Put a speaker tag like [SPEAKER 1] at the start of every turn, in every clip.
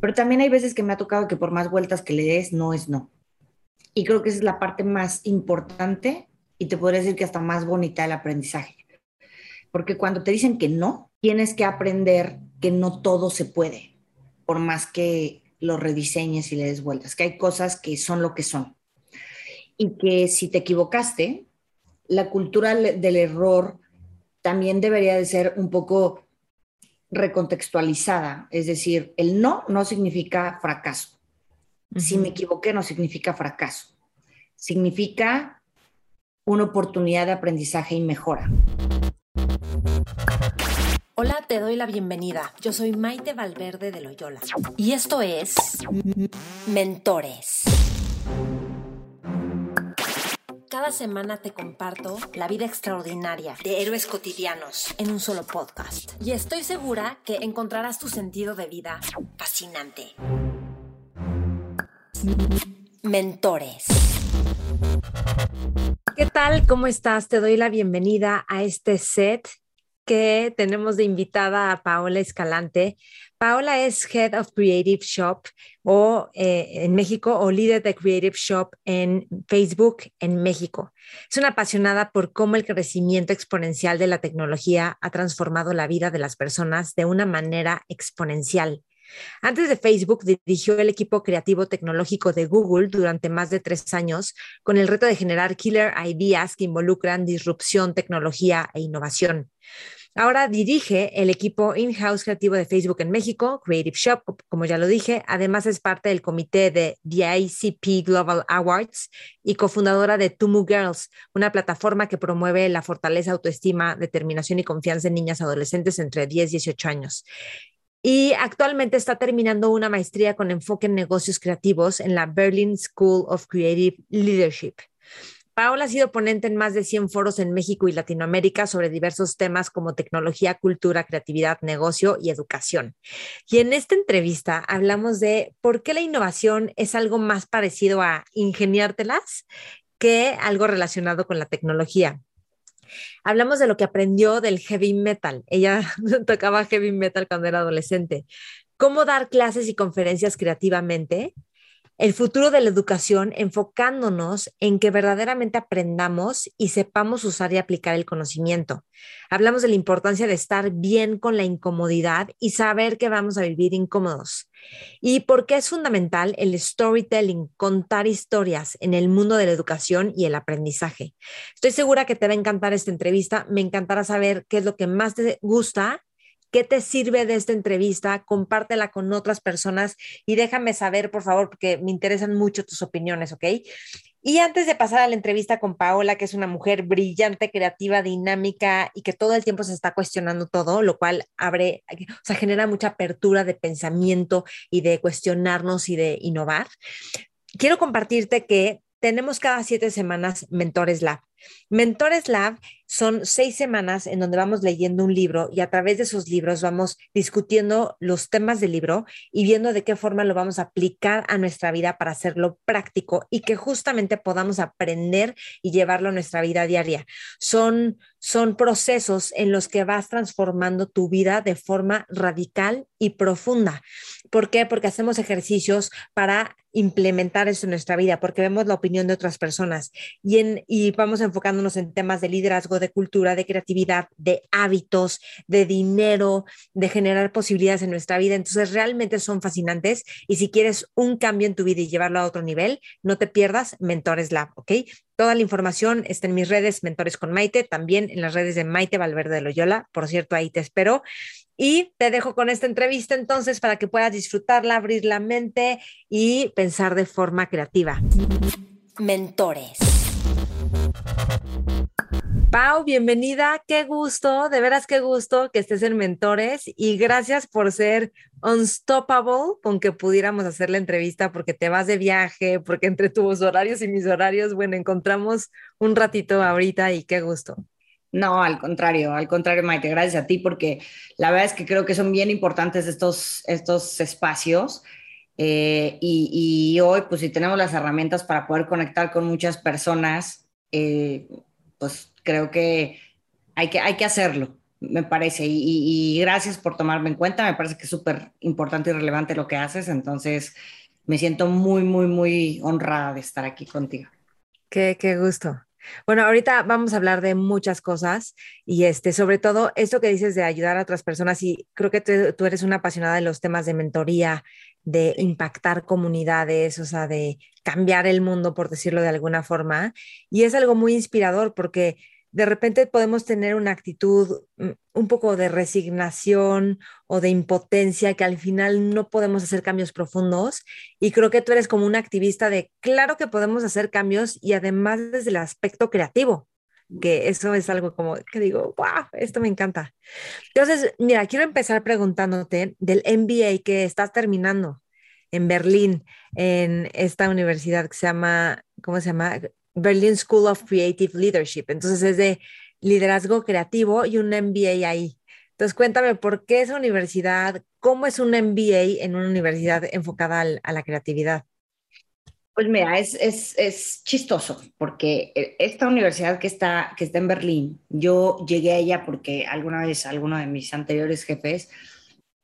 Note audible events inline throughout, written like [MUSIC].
[SPEAKER 1] Pero también hay veces que me ha tocado que por más vueltas que le des, no es no. Y creo que esa es la parte más importante y te podría decir que hasta más bonita del aprendizaje. Porque cuando te dicen que no, tienes que aprender que no todo se puede, por más que lo rediseñes y le des vueltas, que hay cosas que son lo que son. Y que si te equivocaste, la cultura del error también debería de ser un poco recontextualizada, es decir, el no no significa fracaso. Si me equivoqué no significa fracaso, significa una oportunidad de aprendizaje y mejora.
[SPEAKER 2] Hola, te doy la bienvenida. Yo soy Maite Valverde de Loyola y esto es Mentores. Cada semana te comparto la vida extraordinaria de héroes cotidianos en un solo podcast. Y estoy segura que encontrarás tu sentido de vida fascinante. Mentores. ¿Qué tal? ¿Cómo estás? Te doy la bienvenida a este set que tenemos de invitada a Paola Escalante. Paola es Head of Creative Shop o eh, en México o líder de Creative Shop en Facebook en México. Es una apasionada por cómo el crecimiento exponencial de la tecnología ha transformado la vida de las personas de una manera exponencial. Antes de Facebook, dirigió el equipo creativo tecnológico de Google durante más de tres años con el reto de generar killer ideas que involucran disrupción, tecnología e innovación. Ahora dirige el equipo in-house creativo de Facebook en México, Creative Shop, como ya lo dije. Además es parte del comité de the ICP Global Awards y cofundadora de Tumu Girls, una plataforma que promueve la fortaleza, autoestima, determinación y confianza en niñas adolescentes entre 10 y 18 años. Y actualmente está terminando una maestría con enfoque en negocios creativos en la Berlin School of Creative Leadership. Paola ha sido ponente en más de 100 foros en México y Latinoamérica sobre diversos temas como tecnología, cultura, creatividad, negocio y educación. Y en esta entrevista hablamos de por qué la innovación es algo más parecido a ingeniártelas que algo relacionado con la tecnología. Hablamos de lo que aprendió del heavy metal. Ella [LAUGHS] tocaba heavy metal cuando era adolescente. Cómo dar clases y conferencias creativamente el futuro de la educación enfocándonos en que verdaderamente aprendamos y sepamos usar y aplicar el conocimiento. Hablamos de la importancia de estar bien con la incomodidad y saber que vamos a vivir incómodos. Y por qué es fundamental el storytelling, contar historias en el mundo de la educación y el aprendizaje. Estoy segura que te va a encantar esta entrevista. Me encantará saber qué es lo que más te gusta ¿Qué te sirve de esta entrevista? Compártela con otras personas y déjame saber, por favor, porque me interesan mucho tus opiniones, ¿ok? Y antes de pasar a la entrevista con Paola, que es una mujer brillante, creativa, dinámica y que todo el tiempo se está cuestionando todo, lo cual abre, o sea, genera mucha apertura de pensamiento y de cuestionarnos y de innovar. Quiero compartirte que tenemos cada siete semanas Mentores Lab. Mentores Lab son seis semanas en donde vamos leyendo un libro y a través de esos libros vamos discutiendo los temas del libro y viendo de qué forma lo vamos a aplicar a nuestra vida para hacerlo práctico y que justamente podamos aprender y llevarlo a nuestra vida diaria. Son, son procesos en los que vas transformando tu vida de forma radical y profunda. ¿Por qué? Porque hacemos ejercicios para implementar eso en nuestra vida, porque vemos la opinión de otras personas y, vamos enfocándonos en temas de liderazgo, de cultura, de creatividad, de hábitos, de dinero, de generar posibilidades en nuestra vida. Entonces, realmente son fascinantes y si quieres un cambio en tu vida y llevarlo a otro nivel, no te pierdas Mentores Lab, ¿ok? Toda la información está en mis redes, Mentores con Maite, también en las redes de Maite Valverde de Loyola. Por cierto, ahí te espero. Y te dejo con esta entrevista entonces para que puedas disfrutarla, abrir la mente y pensar de forma creativa. Mentores. Pau, bienvenida, qué gusto, de veras qué gusto que estés en Mentores y gracias por ser unstoppable con que pudiéramos hacer la entrevista porque te vas de viaje, porque entre tus horarios y mis horarios, bueno, encontramos un ratito ahorita y qué gusto.
[SPEAKER 1] No, al contrario, al contrario, Maite, gracias a ti porque la verdad es que creo que son bien importantes estos, estos espacios eh, y, y, hoy, pues si tenemos las herramientas para poder conectar con muchas personas, eh, pues creo que hay, que hay que hacerlo. me parece. Y, gracias por tomarme en cuenta. Me parece que es súper importante y relevante lo que haces. Entonces, me siento muy, muy, muy honrada de estar aquí contigo.
[SPEAKER 2] Qué, qué gusto. Bueno, ahorita vamos a hablar de muchas cosas y este, sobre todo esto que dices de ayudar a otras personas y creo que tú, eres una apasionada de los temas de mentoría, de impactar comunidades, o sea, de cambiar el mundo, por decirlo de alguna forma. Y es algo muy inspirador porque de repente podemos tener una actitud mm, un poco de resignación o de impotencia que al final no podemos hacer cambios profundos. Y creo que tú eres como un activista de, claro que podemos hacer cambios y además desde el aspecto creativo, que eso es algo como que digo, wow, esto me encanta. Entonces, mira, quiero empezar preguntándote del MBA que estás terminando en Berlín, en esta universidad que se llama, ¿cómo se llama? Berlin School of Creative Leadership. Entonces es de liderazgo creativo y un MBA ahí. Entonces cuéntame por qué esa universidad, cómo es un MBA en una universidad enfocada a la creatividad.
[SPEAKER 1] Pues mira, es, es, es, chistoso porque eh, esta universidad que está, que está en Berlín, yo llegué a ella porque alguna vez alguno de mis anteriores jefes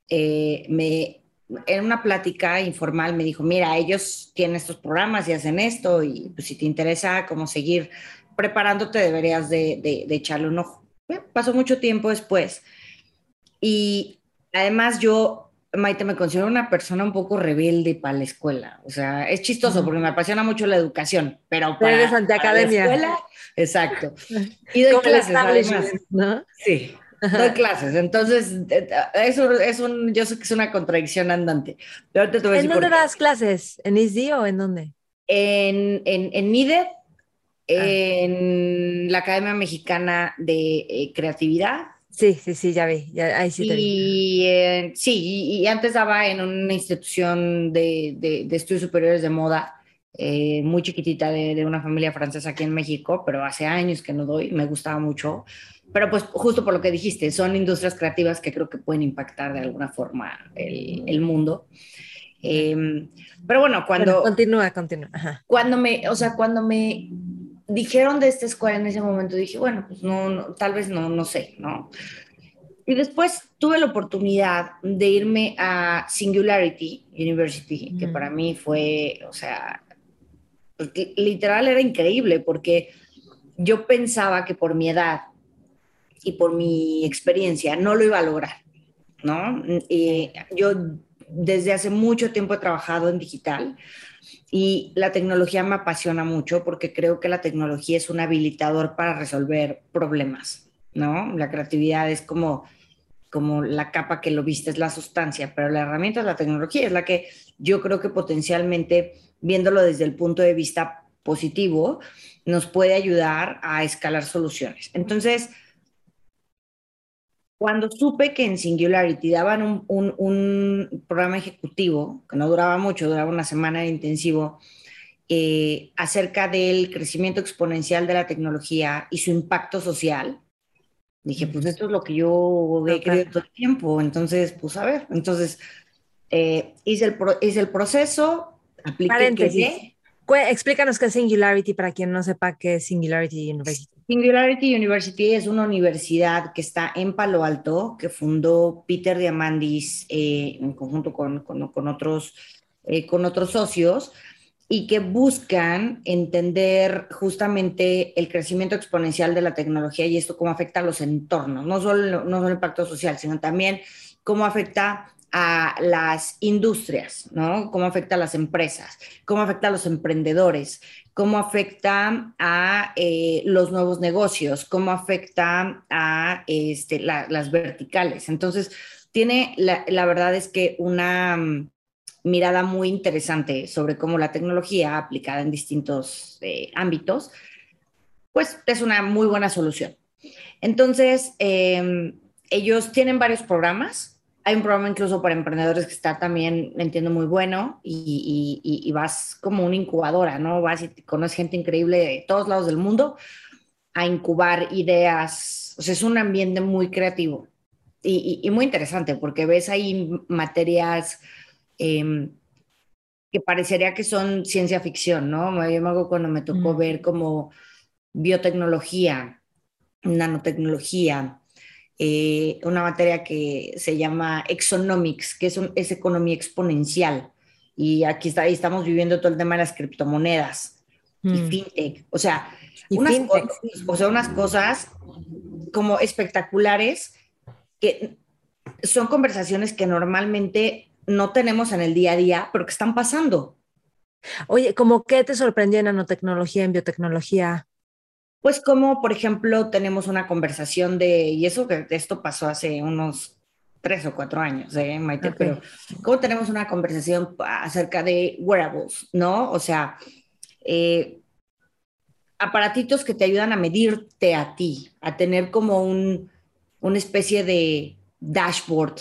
[SPEAKER 1] eh, me en una plática informal me dijo, mira, ellos tienen estos programas y hacen esto y pues, si te interesa cómo seguir preparándote deberías de, de, echarle un ojo. pasó mucho tiempo después y además yo, Maite, me considero una persona un poco rebelde para la escuela. O sea, es chistoso porque me apasiona mucho la educación, pero para,
[SPEAKER 2] Eres Academia.
[SPEAKER 1] la escuela, exacto. [LAUGHS] Y de clases, además. ¿no? Sí doy [LAUGHS] clases, entonces eso es un, yo sé que es una contradicción andante.
[SPEAKER 2] ¿En dónde das clases? ¿En ISDI o en dónde?
[SPEAKER 1] En, en, en NIDE, ah. en la Academia Mexicana de eh, Creatividad.
[SPEAKER 2] Sí, sí, sí, ya vi, ahí sí te
[SPEAKER 1] y, sí, y, antes daba en una institución de, de, estudios superiores de moda, eh, muy chiquitita de, de, una familia francesa aquí en México, pero hace años que no doy, me gustaba mucho pero pues justo por lo que dijiste, son industrias creativas que creo que pueden impactar de alguna forma el, el mundo. Em, pero bueno, cuando...
[SPEAKER 2] continúa, continúa.
[SPEAKER 1] Cuando me, o sea, cuando me dijeron de esta escuela en ese momento, dije, bueno, pues no, tal vez no, no sé, ¿no? Y después tuve la oportunidad de irme a Singularity University, que para mí fue, o sea, literal era increíble porque yo pensaba que por mi edad y por mi experiencia no lo iba a lograr, ¿no? yo desde hace mucho tiempo he trabajado en digital y la tecnología me apasiona mucho porque creo que la tecnología es un habilitador para resolver problemas, ¿no? La creatividad es como como la capa que lo viste es la sustancia, pero la herramienta es la tecnología, es la que yo creo que potencialmente, viéndolo desde el punto de vista positivo, nos puede ayudar a escalar soluciones. Entonces, cuando supe que en Singularity daban un, programa ejecutivo, que no duraba mucho, duraba una semana de intensivo, eh, acerca del crecimiento exponencial de la tecnología y su impacto social, dije, pues esto es lo que yo he creído todo el tiempo, entonces, pues a ver, entonces eh, hice, el hice el proceso,
[SPEAKER 2] apliqué. Paréntesis. Explícanos qué es Singularity para quien no sepa qué es Singularity University.
[SPEAKER 1] Singularity University es una universidad que está en Palo Alto, que fundó Peter Diamandis eh, en conjunto con, con, otros, eh, con otros socios y que buscan entender justamente el crecimiento exponencial de la tecnología y esto cómo afecta a los entornos, no solo, no solo el impacto social, sino también cómo afecta a las industrias, ¿no? Cómo afecta a las empresas, cómo afecta a los emprendedores, cómo afecta a eh, los nuevos negocios, cómo afecta a este, las verticales. Entonces, tiene, la, verdad es que una mm, mirada muy interesante sobre cómo la tecnología aplicada en distintos eh, ámbitos, pues es una muy buena solución. Entonces, em, ellos tienen varios programas hay un programa incluso para emprendedores que está también, entiendo, muy bueno y, y, vas como una incubadora, ¿no? Vas y conoces gente increíble de todos lados del mundo a incubar ideas. O sea, es un ambiente muy creativo y, y muy interesante porque ves ahí materias em, que parecería que son ciencia ficción, ¿no? Yo me hago cuando me tocó ver como biotecnología, nanotecnología, eh, una materia que se llama Exonomics, que es, es economía exponencial. Y aquí está, estamos viviendo todo el tema de las criptomonedas y mm. fintech. O sea, unas Cosas, o sea, unas cosas como espectaculares que son conversaciones que normalmente no tenemos en el día a día, pero que están pasando.
[SPEAKER 2] Oye, ¿cómo qué te sorprendió en nanotecnología, en biotecnología?
[SPEAKER 1] Pues como, por ejemplo, tenemos una conversación de, y eso que esto pasó hace unos tres o cuatro años, ¿eh, Maite? Pero ¿cómo tenemos una conversación acerca de wearables, ¿no? O sea, eh, aparatitos que te ayudan a medirte a ti, a tener como un, una especie de dashboard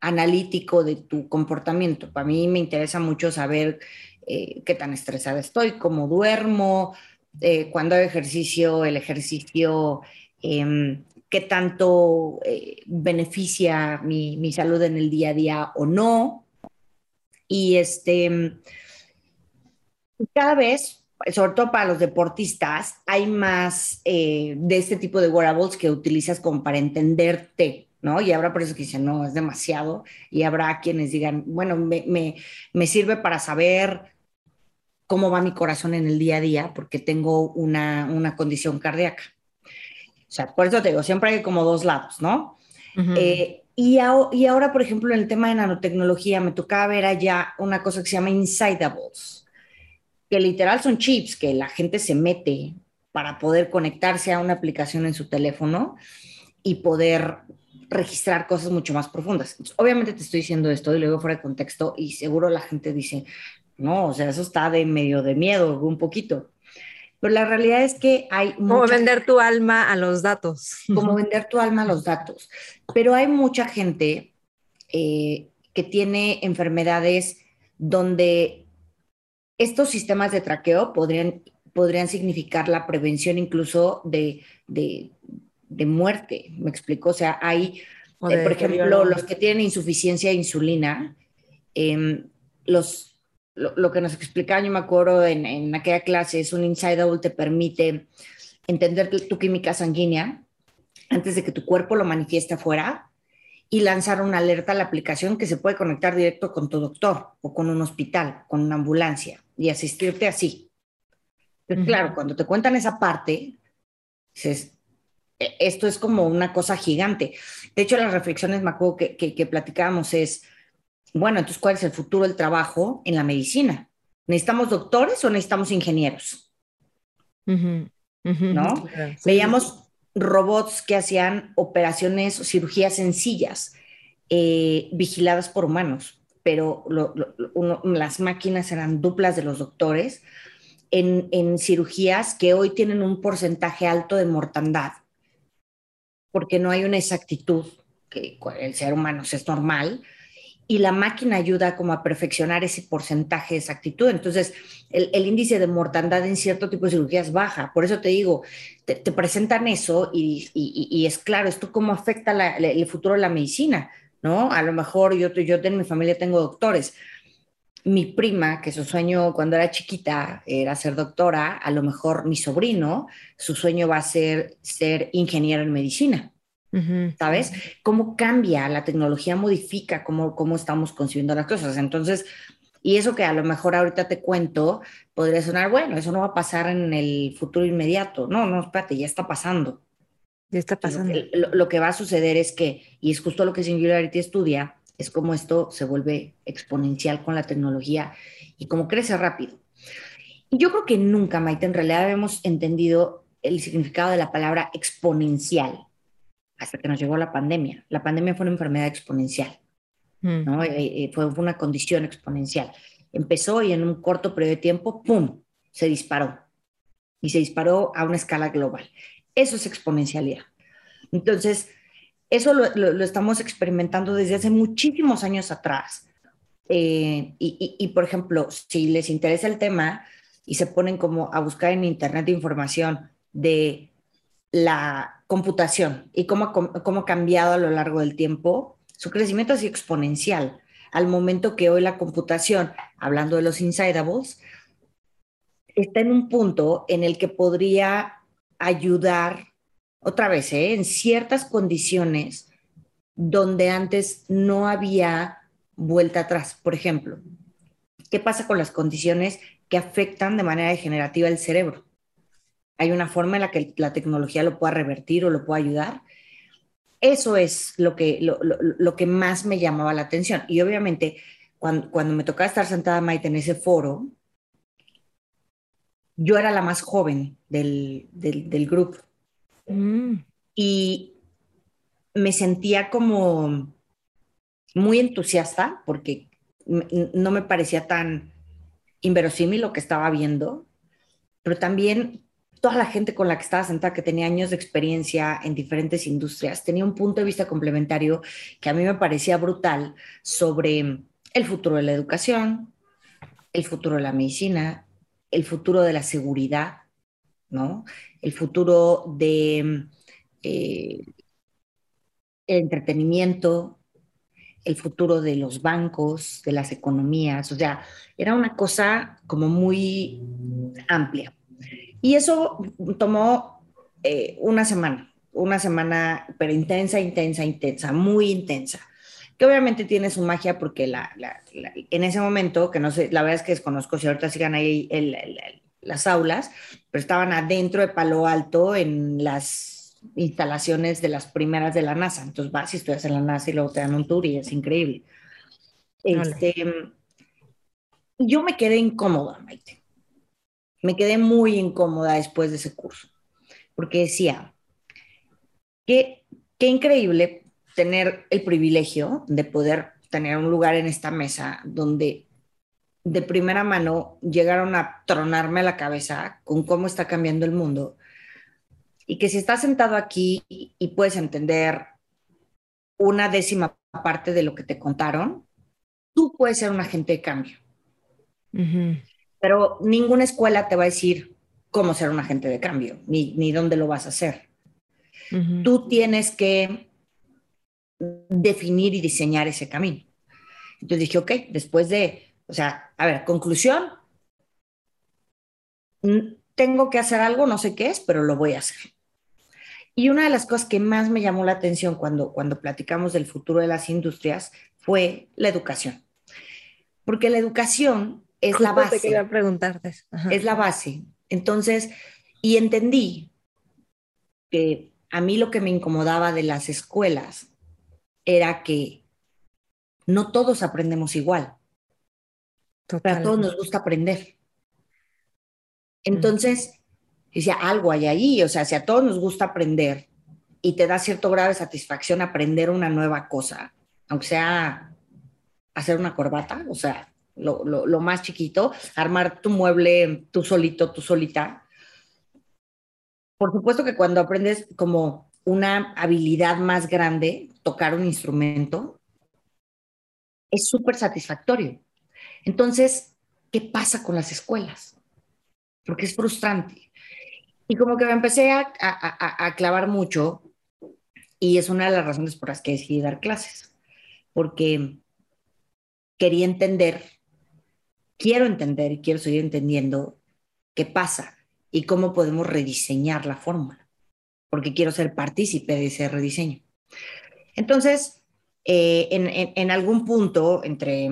[SPEAKER 1] analítico de tu comportamiento. Para mí me interesa mucho saber eh, qué tan estresada estoy, cómo duermo, eh, cuando hago ejercicio, el ejercicio, em, qué tanto eh, beneficia mi, mi, salud en el día a día o no. Y este, cada vez, sobre todo para los deportistas, hay más de este tipo de wearables que utilizas como para entenderte ¿no? Y habrá por eso que dicen, no, es demasiado. Y habrá quienes digan, bueno, me, me, me, sirve para saber cómo va mi corazón en el día a día, porque tengo una, una condición cardíaca. O sea, por eso te digo, siempre hay como dos lados, ¿no? Eh, y, y, ahora, por ejemplo, en el tema de nanotecnología, me tocaba ver allá una cosa que se llama Insidables, que literal son chips que la gente se mete para poder conectarse a una aplicación en su teléfono y poder registrar cosas mucho más profundas. obviamente te estoy diciendo esto y luego fuera de contexto y seguro la gente dice, no, o sea, eso está de medio de miedo, un poquito. Pero la realidad es que hay...
[SPEAKER 2] Como vender tu alma a los datos.
[SPEAKER 1] Como [LAUGHS] vender tu alma a los datos. Pero hay mucha gente eh, que tiene enfermedades donde estos sistemas de traqueo podrían, podrían significar la prevención incluso de, de, de muerte, me explico, o sea, hay, eh, por ejemplo, los que tienen insuficiencia de insulina, em, los, lo, que nos explicaba, yo me acuerdo en, en aquella clase, es un Inside Out, te permite entender tu, química sanguínea antes de que tu cuerpo lo manifieste afuera y lanzar una alerta a la aplicación que se puede conectar directo con tu doctor o con un hospital, con una ambulancia y asistirte así. claro, cuando te cuentan esa parte, dices, e, esto es como una cosa gigante. De hecho, las reflexiones, me acuerdo que, que, platicábamos es, bueno, entonces, ¿cuál es el futuro del trabajo en la medicina? ¿Necesitamos doctores o necesitamos ingenieros? ¿No? Veíamos robots que hacían operaciones o cirugías sencillas, eh, vigiladas por humanos, pero las máquinas eran duplas de los doctores en, en cirugías que hoy tienen un porcentaje alto de mortandad porque no hay una exactitud que el ser humano es normal y la máquina ayuda como a perfeccionar ese porcentaje de exactitud. Entonces, el, índice de mortandad en cierto tipo de cirugías baja. Por eso te digo, te, presentan eso y, es claro, esto cómo afecta el futuro de la medicina, ¿no? A lo mejor yo, yo en mi familia tengo doctores. Mi prima, que su sueño cuando era chiquita era ser doctora, a lo mejor mi sobrino, su sueño va a ser ser ingeniero en medicina. ¿Sabes? Cómo cambia, la tecnología modifica cómo, cómo estamos concibiendo las cosas. Entonces, y eso que a lo mejor ahorita te cuento, podría sonar, bueno, eso no va a pasar en el futuro inmediato. No, no, espérate, ya está pasando.
[SPEAKER 2] Ya está pasando.
[SPEAKER 1] Lo que, va a suceder es que, y es justo lo que Singularity estudia, es cómo esto se vuelve exponencial con la tecnología y cómo crece rápido. Y yo creo que nunca, Maite, en realidad hemos entendido el significado de la palabra exponencial hasta que nos llegó la pandemia. La pandemia fue una enfermedad exponencial, mm. ¿no? Eh, eh, fue una condición exponencial. Empezó y en un corto periodo de tiempo, ¡pum!, se disparó. Y se disparó a una escala global. Eso es exponencialidad. Entonces, eso lo, estamos experimentando desde hace muchísimos años atrás. Eh, y, y, por ejemplo, si les interesa el tema y se ponen como a buscar en Internet información de la computación y cómo, cómo ha cambiado a lo largo del tiempo, su crecimiento sido exponencial, al momento que hoy la computación, hablando de los insidables, está en un punto en el que podría ayudar otra vez, ¿eh? en ciertas condiciones donde antes no había vuelta atrás. Por ejemplo, ¿qué pasa con las condiciones que afectan de manera degenerativa el cerebro? Hay una forma en la que la tecnología lo pueda revertir o lo pueda ayudar. Eso es lo que, lo, que más me llamaba la atención. Y obviamente, cuando, cuando me tocaba estar sentada, Maite, en ese foro, yo era la más joven del, del, grupo. Mm. Y me sentía como muy entusiasta porque no me parecía tan inverosímil lo que estaba viendo, pero también toda la gente con la que estaba sentada, que tenía años de experiencia en diferentes industrias, tenía un punto de vista complementario que a mí me parecía brutal sobre el futuro de la educación, el futuro de la medicina, el futuro de la seguridad, ¿no? El futuro de eh, el entretenimiento, el futuro de los bancos, de las economías, o sea, era una cosa como muy amplia. Y eso tomó eh, una semana, una semana, pero intensa, intensa, intensa, muy intensa, que obviamente tiene su magia porque la, en ese momento, que no sé, la verdad es que desconozco si ahorita sigan ahí las aulas, pero estaban adentro de Palo Alto en las instalaciones de las primeras de la NASA. Entonces vas y estudias en la NASA y luego te dan un tour y es increíble. Este, yo me quedé incómoda, Maite. Me quedé muy incómoda después de ese curso, porque decía, que qué increíble tener el privilegio de poder tener un lugar en esta mesa donde de primera mano llegaron a tronarme la cabeza con cómo está cambiando el mundo y que si estás sentado aquí y puedes entender una décima parte de lo que te contaron, tú puedes ser un agente de cambio. Pero ninguna escuela te va a decir cómo ser un agente de cambio, ni, ni dónde lo vas a hacer. Tú tienes que definir y diseñar ese camino. Entonces dije, ok, después de, o sea, a ver, conclusión, tengo que hacer algo, no sé qué es, pero lo voy a hacer. Y una de las cosas que más me llamó la atención cuando, cuando platicamos del futuro de las industrias fue la educación. Porque la educación es la base.
[SPEAKER 2] Te.
[SPEAKER 1] Es la base. Entonces, y entendí que a mí lo que me incomodaba de las escuelas era que no todos aprendemos igual. Pero a todos nos gusta aprender. Entonces, decía, algo hay ahí, o sea, si a todos nos gusta aprender y te da cierto grado de satisfacción aprender una nueva cosa, aunque sea hacer una corbata, o sea, lo, lo, más chiquito, armar tu mueble tú solito, tú solita. Por supuesto que cuando aprendes como una habilidad más grande, tocar un instrumento, es súper satisfactorio. Entonces, ¿qué pasa con las escuelas? Porque es frustrante. Y como que me empecé a, a, clavar mucho y es una de las razones por las que decidí dar clases, porque quería entender, quiero entender y quiero seguir entendiendo qué pasa y cómo podemos rediseñar la fórmula, porque quiero ser partícipe de ese rediseño. Entonces, eh, en, en, en, algún punto entre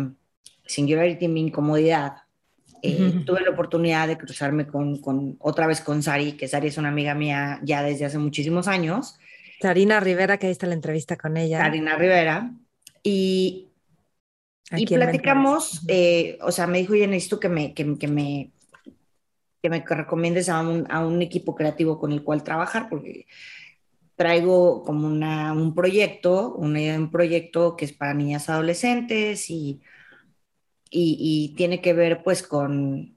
[SPEAKER 1] singularity y mi incomodidad, eh, tuve la oportunidad de cruzarme con, con, otra vez con Sari, que Sari es una amiga mía ya desde hace muchísimos años.
[SPEAKER 2] Sarina Rivera, que ahí está la entrevista con ella.
[SPEAKER 1] Sarina Rivera. Y, y platicamos, eh, o sea, me dijo, oye, necesito que me, que, que me, que me recomiendes a un, a un, equipo creativo con el cual trabajar, porque traigo como una, un proyecto, un proyecto que es para niñas adolescentes y y, tiene que ver pues con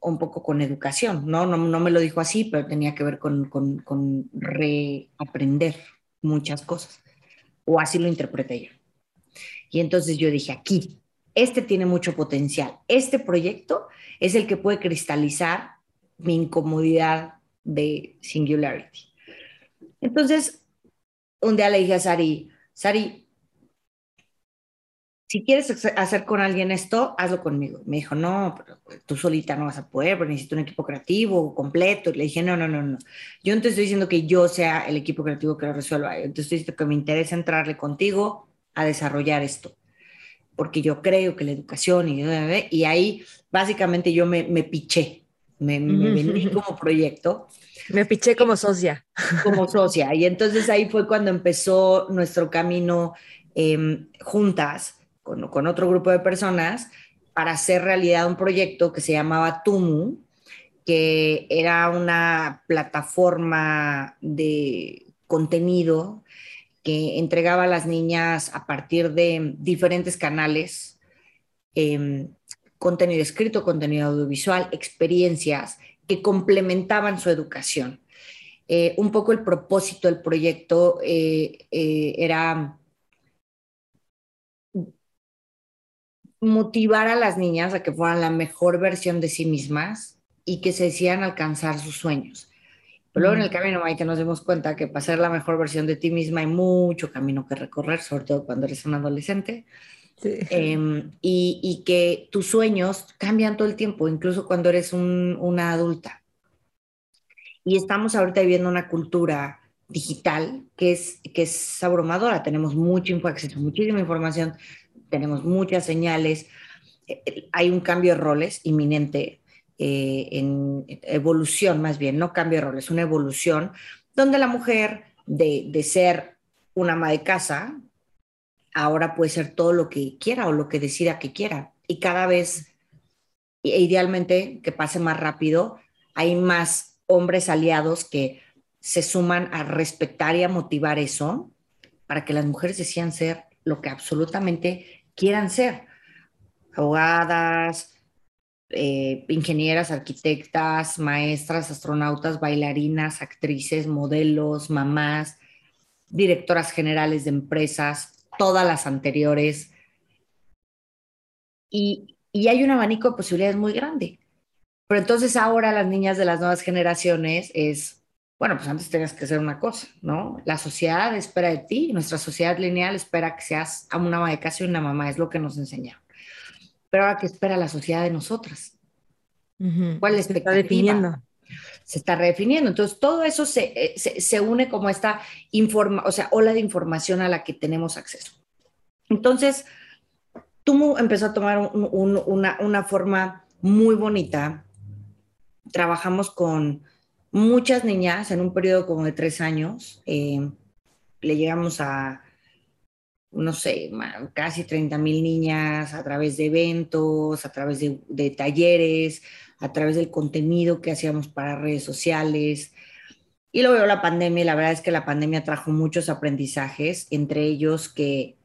[SPEAKER 1] un poco con educación, ¿no? No, no me lo dijo así, pero tenía que ver con, con, con reaprender muchas cosas, o así lo interpreté yo. Y entonces yo dije, aquí, este tiene mucho potencial, este proyecto es el que puede cristalizar mi incomodidad de singularity. Entonces, un día le dije a Sari, Sari, si quieres hacer con alguien esto, hazlo conmigo. Me dijo, no, pero tú solita no vas a poder, pero necesito un equipo creativo completo. Y le dije, no, no, no, no. Yo no te estoy diciendo que yo sea el equipo creativo que lo resuelva. Yo te estoy diciendo que me interesa entrarle contigo a desarrollar esto. Porque yo creo que la educación y, y ahí básicamente yo me, me piché, me, me vendí como proyecto.
[SPEAKER 2] Me piché como socia.
[SPEAKER 1] Como socia. Y entonces ahí fue cuando empezó nuestro camino eh, juntas con, otro grupo de personas para hacer realidad un proyecto que se llamaba Tumu, que era una plataforma de contenido que entregaba a las niñas a partir de diferentes canales, em, contenido escrito, contenido audiovisual, experiencias que complementaban su educación. Eh, un poco el propósito del proyecto eh, eh, era motivar a las niñas a que fueran la mejor versión de sí mismas y que se decían alcanzar sus sueños. Pero luego en el camino hay que nos demos cuenta que para ser la mejor versión de ti misma hay mucho camino que recorrer, sobre todo cuando eres un adolescente. Em, y, que tus sueños cambian todo el tiempo, incluso cuando eres una adulta. Y estamos ahorita viviendo una cultura digital que es, que es abrumadora. Tenemos mucho acceso, muchísima información tenemos muchas señales, eh, eh, hay un cambio de roles inminente eh, en evolución más bien, no cambio de roles, una evolución donde la mujer de, de, ser una ama de casa ahora puede ser todo lo que quiera o lo que decida que quiera. Y cada vez, e idealmente, que pase más rápido, hay más hombres aliados que se suman a respetar y a motivar eso para que las mujeres decidan ser lo que absolutamente quieran ser, abogadas, eh, ingenieras, arquitectas, maestras, astronautas, bailarinas, actrices, modelos, mamás, directoras generales de empresas, todas las anteriores. Y, y hay un abanico de posibilidades muy grande. Pero entonces ahora las niñas de las nuevas generaciones es bueno, pues antes tenías que hacer una cosa, ¿no? La sociedad espera de ti, nuestra sociedad lineal espera que seas una ama casa y una mamá, es lo que nos enseñaron. Pero ahora, ¿qué espera la sociedad de nosotras? ¿Cuál es la expectativa? Se está definiendo. Se está redefiniendo. Entonces, todo eso se, eh, se, une como esta informa, o sea, ola de información a la que tenemos acceso. Entonces, Tumu empezó a tomar una, una forma muy bonita. Trabajamos con muchas niñas en un periodo como de tres años. Eh, le llegamos a, no sé, casi 30 mil niñas a través de eventos, a través de, talleres, a través del contenido que hacíamos para redes sociales. Y luego la pandemia, la verdad es que la pandemia trajo muchos aprendizajes, entre ellos que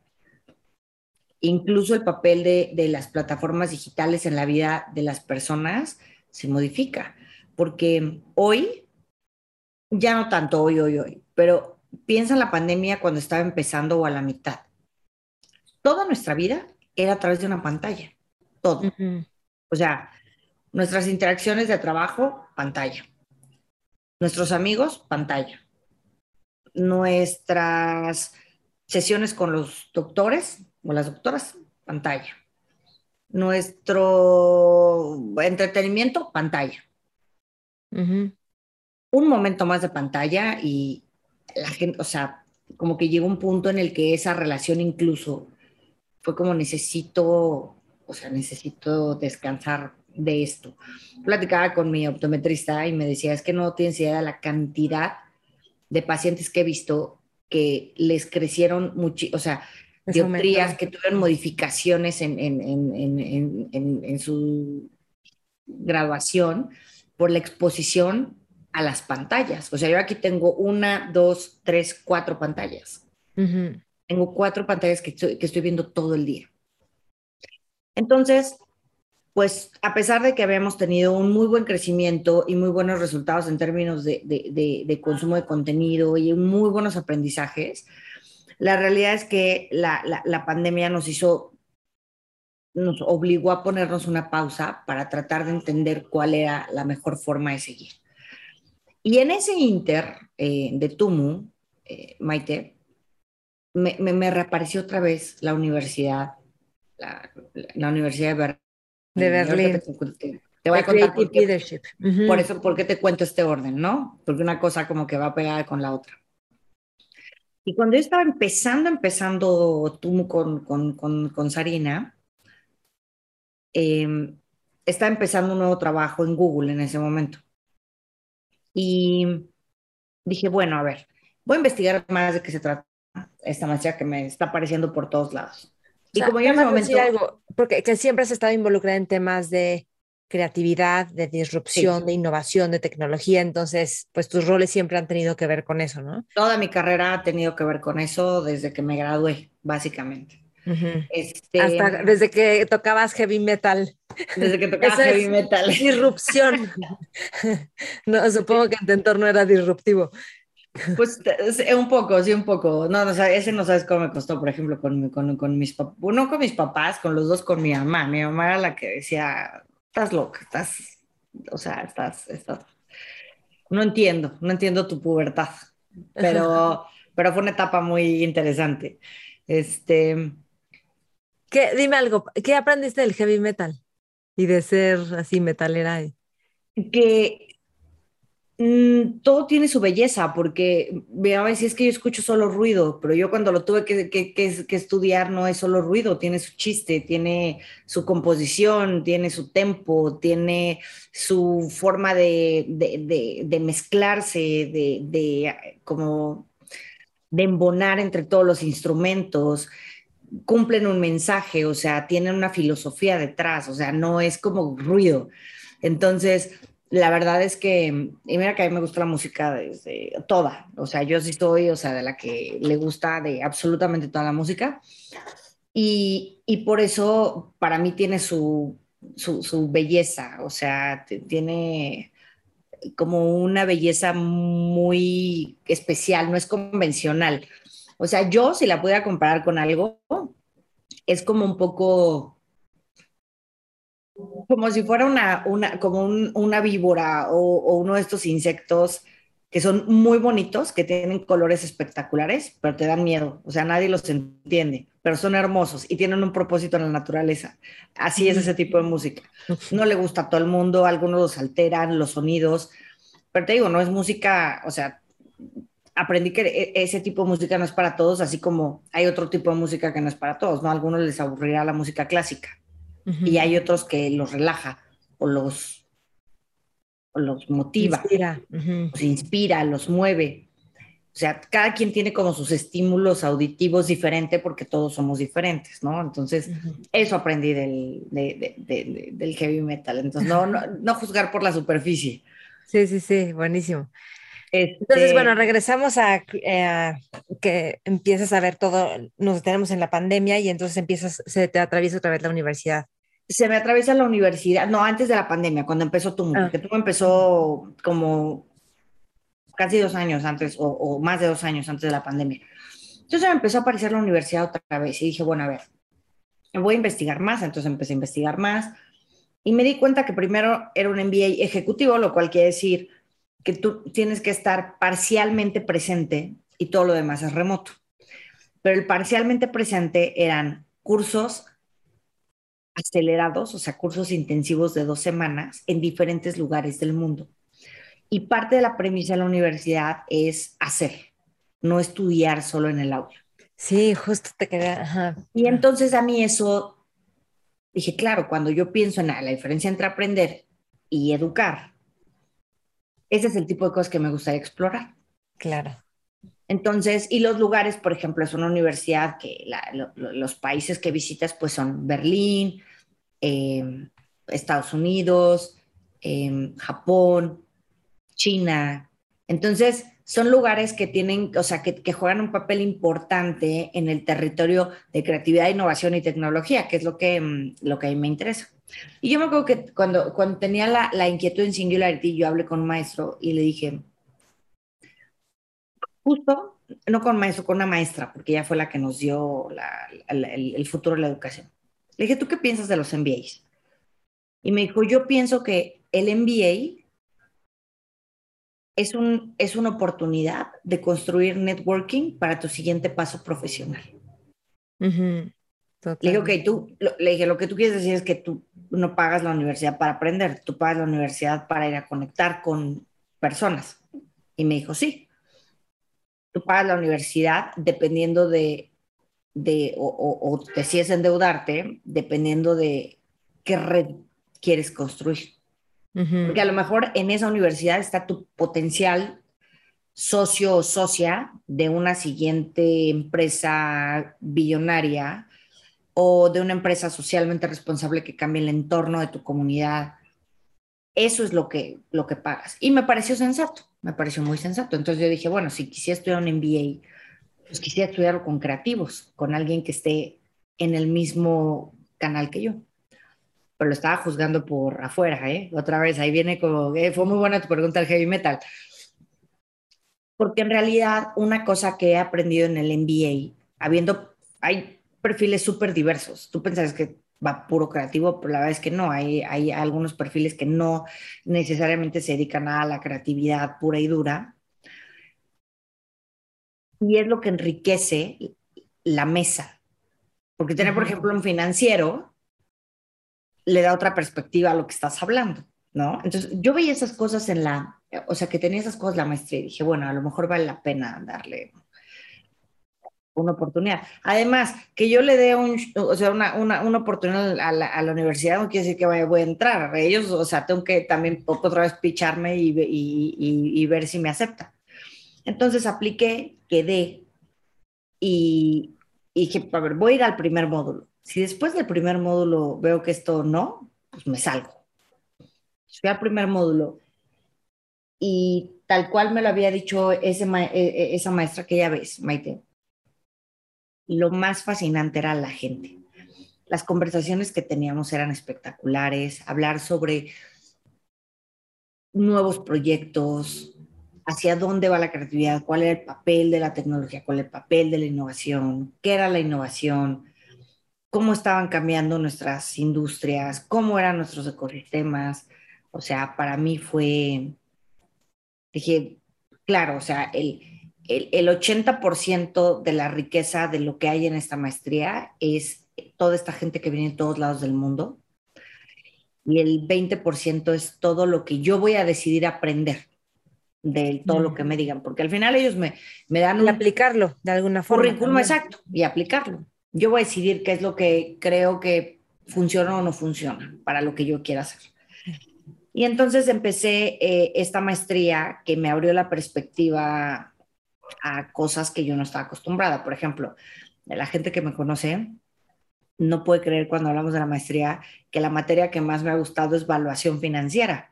[SPEAKER 1] incluso el papel de, de las plataformas digitales en la vida de las personas se modifica porque hoy, ya no tanto hoy, hoy, hoy, pero piensa en la pandemia cuando estaba empezando o a la mitad. Toda nuestra vida era a través de una pantalla, todo. O sea, nuestras interacciones de trabajo, pantalla. Nuestros amigos, pantalla. Nuestras sesiones con los doctores o las doctoras, pantalla. Nuestro entretenimiento, pantalla un momento más de pantalla y la gente, o sea, como que llegó un punto en el que esa relación incluso fue como necesito, o sea, necesito descansar de esto. Platicaba con mi optometrista y me decía, es que no tienes idea de la cantidad de pacientes que he visto que les crecieron mucho, o sea, dioptrías, que tuvieron modificaciones en, en, en, en su graduación por la exposición a las pantallas. O sea, yo aquí tengo una, dos, tres, cuatro pantallas. Tengo cuatro pantallas que estoy, que estoy viendo todo el día. Entonces, pues a pesar de que habíamos tenido un muy buen crecimiento y muy buenos resultados en términos de, de, consumo de contenido y muy buenos aprendizajes, la realidad es que la, la, la pandemia nos hizo nos obligó a ponernos una pausa para tratar de entender cuál era la mejor forma de seguir. Y en ese inter eh, de Tumu, eh, Maite, me, me, reapareció otra vez la universidad la, Universidad de Berlín.
[SPEAKER 2] De Berlín.
[SPEAKER 1] Te, voy a contar por qué, por eso, ¿por qué te cuento este orden, no? Porque una cosa como que va pegada con la otra. Y cuando yo estaba empezando, empezando tú con, con, con, con Sarina, eh, estaba empezando un nuevo trabajo en Google en ese momento. Y dije, bueno, a ver, voy a investigar más de qué se trata esta maestría que me está apareciendo por todos lados.
[SPEAKER 2] Y como yo en ese momento... Algo, porque que siempre has estado involucrada en temas de creatividad, de disrupción, de innovación, de tecnología, entonces, pues tus roles siempre han tenido que ver con eso, ¿no?
[SPEAKER 1] Toda mi carrera ha tenido que ver con eso desde que me gradué, básicamente.
[SPEAKER 2] este, Hasta desde que tocabas heavy metal.
[SPEAKER 1] Desde que tocabas heavy metal.
[SPEAKER 2] Disrupción. [LAUGHS] [LAUGHS] no, supongo que en tu entorno era disruptivo.
[SPEAKER 1] Pues un poco, sí, un poco. No, no, ese no sabes cómo me costó, por ejemplo, con, con, con mis papás, no con mis papás, con los dos, con mi mamá. Mi mamá era la que decía, estás loca, estás, o sea, estás, estás, no entiendo, no entiendo tu pubertad, pero, [LAUGHS] pero fue una etapa muy interesante. Este...
[SPEAKER 2] ¿Qué, dime algo, ¿qué aprendiste del heavy metal y de ser así metalera?
[SPEAKER 1] Que Mm, todo tiene su belleza, porque a veces es que yo escucho solo ruido, pero yo cuando lo tuve que, estudiar no es solo ruido, tiene su chiste, tiene su composición, tiene su tempo, tiene su forma de, de, mezclarse, de, como de embonar entre todos los instrumentos cumplen un mensaje, o sea, tienen una filosofía detrás, o sea, no es como ruido. Entonces, la verdad es que, y mira que a mí me gusta la música toda, o sea, yo sí estoy, o sea, de la que le gusta de absolutamente toda la música, y, y por eso para mí tiene su, su, su, belleza, o sea, tiene como una belleza muy especial, no es convencional. O sea, yo si la pudiera comparar con algo, es como un poco como si fuera una, una, como una víbora o, uno de estos insectos que son muy bonitos, que tienen colores espectaculares, pero te dan miedo. O sea, nadie los entiende, pero son hermosos y tienen un propósito en la naturaleza. Así es ese tipo de música. No le gusta a todo el mundo, algunos los alteran, los sonidos, pero te digo, no es música, o sea, aprendí que e, ese tipo de música no es para todos, así como hay otro tipo de música que no es para todos, ¿no? A algunos les aburrirá la música clásica y hay otros que los relaja o los, los motiva, inspira. los inspira, los mueve. O sea, cada quien tiene como sus estímulos auditivos diferentes porque todos somos diferentes, ¿no? Entonces, eso aprendí del, del, heavy metal. Entonces, no, [LAUGHS] no, juzgar por la superficie.
[SPEAKER 2] Sí, sí, sí, buenísimo. Entonces, este bueno, regresamos a, eh, que empiezas a ver todo, nos tenemos en la pandemia y entonces empiezas, se te atraviesa otra vez la universidad
[SPEAKER 1] se me atraviesa la universidad, no, antes de la pandemia, cuando empezó Tumo, ah. porque Tumo empezó como casi dos años antes, o, más de dos años antes de la pandemia. Entonces me empezó a aparecer la universidad otra vez y dije, bueno, a ver, voy a investigar más, entonces empecé a investigar más y me di cuenta que primero era un MBA ejecutivo, lo cual quiere decir que tú tienes que estar parcialmente presente y todo lo demás es remoto. Pero el parcialmente presente eran cursos acelerados, o sea, cursos intensivos de dos semanas en diferentes lugares del mundo. Y parte de la premisa de la universidad es hacer, no estudiar solo en el aula.
[SPEAKER 2] Sí, justo te queda.
[SPEAKER 1] Y entonces a mí eso, dije, claro, cuando yo pienso en la, diferencia entre aprender y educar, ese es el tipo de cosas que me gustaría explorar.
[SPEAKER 2] Claro.
[SPEAKER 1] Entonces, y los lugares, por ejemplo, es una universidad que los países que visitas pues son Berlín, Em, Estados Unidos, em, Japón, China. Entonces, son lugares que tienen, o sea, que, juegan un papel importante en el territorio de creatividad, innovación y tecnología, que es lo que, em, lo que a mí me interesa. Y yo me acuerdo que cuando, cuando tenía la, la inquietud en Singularity, yo hablé con un maestro y le dije, justo, no con maestro, con una maestra, porque ella fue la que nos dio el futuro de la educación. Le dije, ¿tú qué piensas de los MBAs? Y me dijo, yo pienso que el MBA es, un, es una oportunidad de construir networking para tu siguiente paso profesional. Le dije, ok, tú, le dije, lo que tú quieres decir es que tú no pagas la universidad para aprender, tú pagas la universidad para ir a conectar con personas. Y me dijo, sí, tú pagas la universidad dependiendo de, de o, o, o decides endeudarte, dependiendo de qué red quieres construir. Porque a lo mejor en esa universidad está tu potencial socio o socia de una siguiente empresa billonaria o de una empresa socialmente responsable que cambie el entorno de tu comunidad. Eso es lo que, lo que pagas. Y me pareció sensato, me pareció muy sensato. Entonces yo dije, bueno, si quisiera estudiar un MBA, pues quisiera estudiarlo con creativos, con alguien que esté en el mismo canal que yo pero lo estaba juzgando por afuera, ¿eh? Otra vez, ahí viene como, eh, fue muy buena tu pregunta al heavy metal. Porque en realidad una cosa que he aprendido en el MBA, habiendo, hay perfiles súper diversos. Tú pensas que va puro creativo, pero la verdad es que no, hay, hay algunos perfiles que no necesariamente se dedican a la creatividad pura y dura. Y es lo que enriquece la mesa. Porque tener, por ejemplo, un financiero le da otra perspectiva a lo que estás hablando, ¿no? Entonces, yo veía esas cosas en la, o sea, que tenía esas cosas la maestría y dije, bueno, a lo mejor vale la pena darle una oportunidad. Además, que yo le dé un, o sea, una, una, una oportunidad a la, a la, universidad no quiere decir que vaya, voy a entrar. Ellos, o sea, tengo que también otra vez picharme y, y, y, y ver si me acepta. Entonces apliqué, quedé y, y dije, a ver, voy a ir al primer módulo. Si después del primer módulo veo que esto no, pues me salgo. Fui al primer módulo y tal cual me lo había dicho ese e, e, esa maestra que ya ves, Maite, lo más fascinante era la gente. Las conversaciones que teníamos eran espectaculares, hablar sobre nuevos proyectos, hacia dónde va la creatividad, cuál era el papel de la tecnología, cuál era el papel de la innovación, qué era la innovación, cómo estaban cambiando nuestras industrias, cómo eran nuestros ecosistemas. O sea, para mí fue, dije, claro, o sea, el, el, el 80% de la riqueza de lo que hay en esta maestría es toda esta gente que viene de todos lados del mundo. Y el 20% es todo lo que yo voy a decidir aprender de todo lo que me digan, porque al final ellos me, me dan
[SPEAKER 2] un... Y aplicarlo de alguna forma.
[SPEAKER 1] Currículum exacto, y aplicarlo yo voy a decidir qué es lo que creo que funciona o no funciona para lo que yo quiera hacer. Y entonces empecé eh, esta maestría que me abrió la perspectiva a cosas que yo no estaba acostumbrada. Por ejemplo, la gente que me conoce no puede creer cuando hablamos de la maestría que la materia que más me ha gustado es evaluación financiera.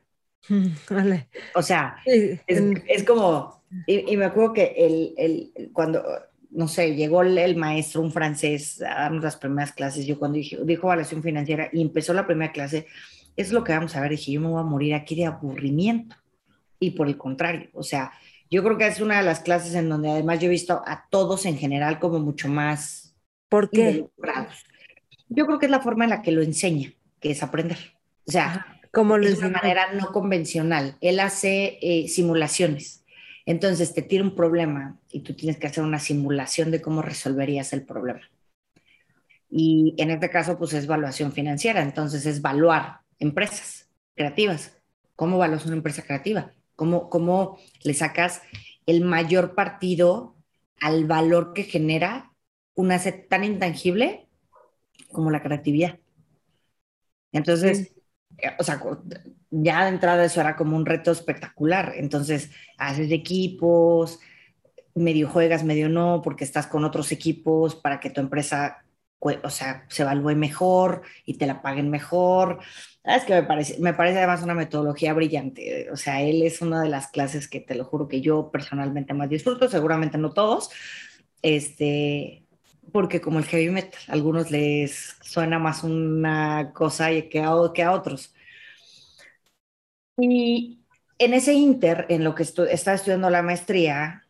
[SPEAKER 1] [LAUGHS] Vale. O sea, es, es como, y, y, me acuerdo que el, el, cuando no sé, llegó el, maestro, un francés, a darnos las primeras clases. Yo cuando dije, dijo evaluación financiera y empezó la primera clase, es lo que vamos a ver. Dije, yo me voy a morir aquí de aburrimiento. Y por el contrario, o sea, yo creo que es una de las clases en donde además yo he visto a todos en general como mucho más.
[SPEAKER 2] ¿Por qué?
[SPEAKER 1] Yo creo que es la forma en la que lo enseña, que es aprender. O sea,
[SPEAKER 2] como
[SPEAKER 1] es una manera no convencional. Él hace eh, simulaciones entonces te tira un problema y tú tienes que hacer una simulación de cómo resolverías el problema. Y en este caso, pues es evaluación financiera, entonces es evaluar empresas creativas. ¿Cómo evalúas una empresa creativa? ¿Cómo, ¿Cómo le sacas el mayor partido al valor que genera un asset tan intangible como la creatividad? Entonces, o sea, ya de entrada eso era como un reto espectacular. Entonces, haces equipos, medio juegas, medio no, porque estás con otros equipos para que tu empresa, o sea, se evalúe mejor y te la paguen mejor. Es que me parece, me parece además una metodología brillante. O sea, él es una de las clases que te lo juro que yo personalmente más disfruto, seguramente no todos, este, porque como el heavy metal, a algunos les suena más una cosa que a, que a otros. Y en ese inter, en lo que estaba estudiando la maestría,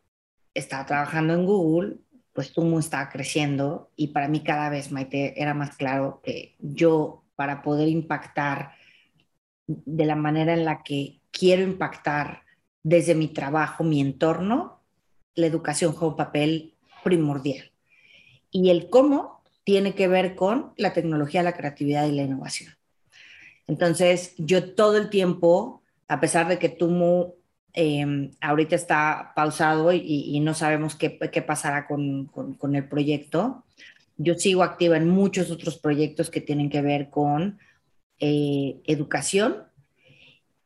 [SPEAKER 1] estaba trabajando en Google, pues Tumo estaba creciendo y para mí cada vez, Maite, era más claro que yo, para poder impactar de la manera en la que quiero impactar desde mi trabajo, mi entorno, la educación juega un papel primordial. Y el cómo tiene que ver con la tecnología, la creatividad y la innovación. Entonces, yo todo el tiempo, a pesar de que Tumu eh, ahorita está pausado y, no sabemos qué, pasará con, con, el proyecto, yo sigo activa en muchos otros proyectos que tienen que ver con eh, educación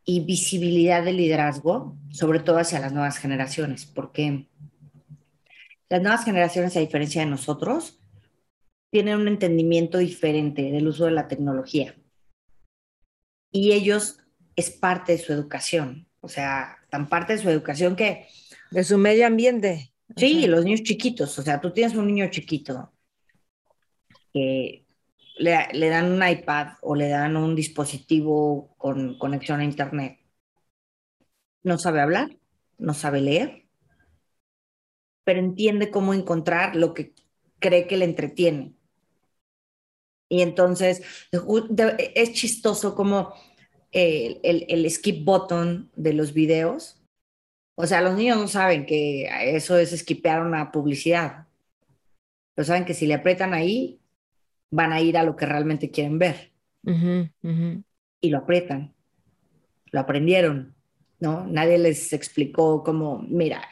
[SPEAKER 1] y visibilidad de liderazgo, sobre todo hacia las nuevas generaciones, porque las nuevas generaciones, a diferencia de nosotros, tienen un entendimiento diferente del uso de la tecnología. Y ellos es parte de su educación, o sea, tan parte de su educación que...
[SPEAKER 2] De su medio ambiente.
[SPEAKER 1] Sí, los niños chiquitos, o sea, tú tienes un niño chiquito que le, dan un iPad o le dan un dispositivo con conexión a Internet. No sabe hablar, no sabe leer, pero entiende cómo encontrar lo que cree que le entretiene. Y entonces es chistoso como el, el, skip button de los videos. O sea, los niños no saben que eso es skipear una publicidad. Pero saben que si le aprietan ahí, van a ir a lo que realmente quieren ver. Y lo aprietan. Lo aprendieron, ¿no? Nadie les explicó cómo, mira,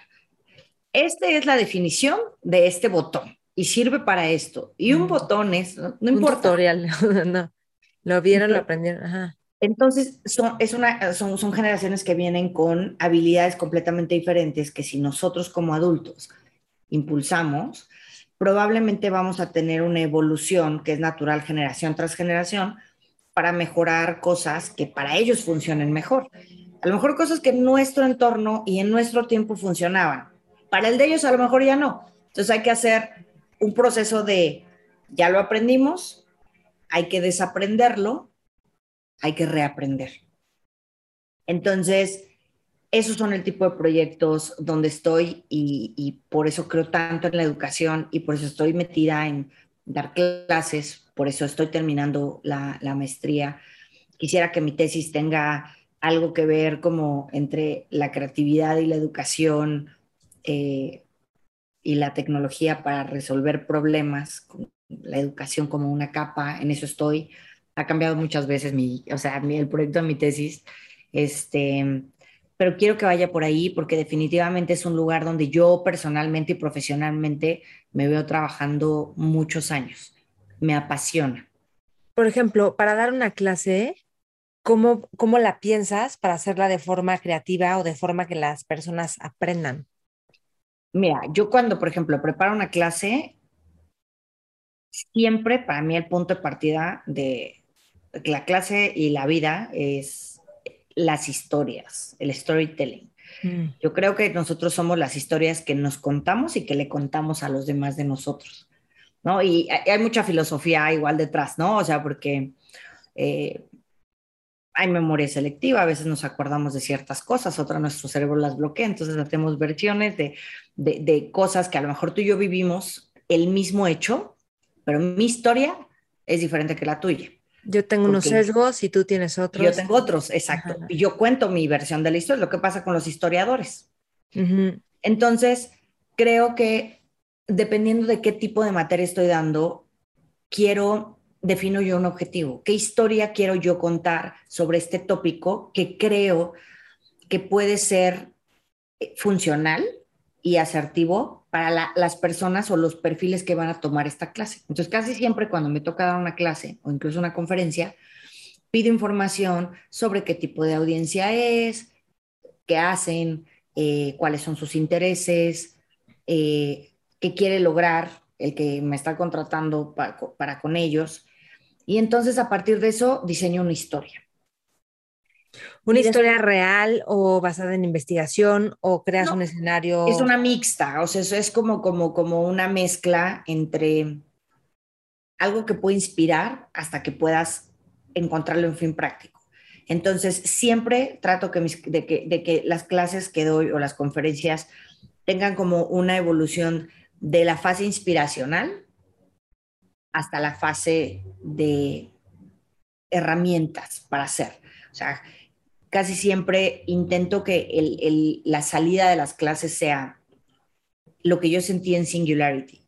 [SPEAKER 1] esta es la definición de este botón y sirve para esto. Y un botón es, no, importa.
[SPEAKER 2] tutorial, [LAUGHS] no. Lo vieron, lo aprendieron.
[SPEAKER 1] Entonces, son, es una, son, son generaciones que vienen con habilidades completamente diferentes que si nosotros como adultos impulsamos, probablemente vamos a tener una evolución que es natural generación tras generación para mejorar cosas que para ellos funcionen mejor. A lo mejor cosas que en nuestro entorno y en nuestro tiempo funcionaban. Para el de ellos a lo mejor ya no. Entonces hay que hacer un proceso de, ya lo aprendimos, hay que desaprenderlo, hay que reaprender. Entonces, esos son el tipo de proyectos donde estoy y, por eso creo tanto en la educación y por eso estoy metida en dar clases, por eso estoy terminando la, maestría. Quisiera que mi tesis tenga algo que ver como entre la creatividad y la educación, eh, y la tecnología para resolver problemas, la educación como una capa, en eso estoy. Ha cambiado muchas veces mi, o sea, el proyecto de mi tesis, este, pero quiero que vaya por ahí porque definitivamente es un lugar donde yo personalmente y profesionalmente me veo trabajando muchos años. Me apasiona.
[SPEAKER 2] Por ejemplo, para dar una clase, ¿cómo, cómo la piensas para hacerla de forma creativa o de forma que las personas aprendan?
[SPEAKER 1] Mira, yo cuando, por ejemplo, preparo una clase, siempre para mí el punto de partida de la clase y la vida es las historias, el storytelling. Mm. Yo creo que nosotros somos las historias que nos contamos y que le contamos a los demás de nosotros, ¿no? Y hay mucha filosofía igual detrás, ¿no? O sea, porque eh, hay memoria selectiva, a veces nos acordamos de ciertas cosas, otras nuestro cerebro las bloquea, entonces hacemos versiones de, de, cosas que a lo mejor tú y yo vivimos el mismo hecho, pero mi historia es diferente que la tuya.
[SPEAKER 2] Yo tengo unos sesgos y tú tienes otros.
[SPEAKER 1] Yo tengo otros, exacto. Y yo cuento mi versión de la historia, lo que pasa con los historiadores. Entonces, creo que dependiendo de qué tipo de materia estoy dando, quiero defino yo un objetivo? ¿Qué historia quiero yo contar sobre este tópico que creo que puede ser eh, funcional y asertivo para las personas o los perfiles que van a tomar esta clase? Entonces, casi siempre cuando me toca dar una clase o incluso una conferencia, pido información sobre qué tipo de audiencia es, qué hacen, eh, cuáles son sus intereses, eh, qué quiere lograr el que me está contratando para con ellos. Y entonces a partir de eso diseño una historia.
[SPEAKER 2] ¿Una historia real o basada en investigación o creas un escenario?
[SPEAKER 1] Es una mixta, o sea, eso es como, como, como una mezcla entre algo que puede inspirar hasta que puedas encontrarlo en fin práctico. Entonces, siempre trato que de, que, de que las clases que doy o las conferencias tengan como una evolución de la fase inspiracional hasta la fase de herramientas para hacer. O sea, casi siempre intento que la salida de las clases sea lo que yo sentí en Singularity.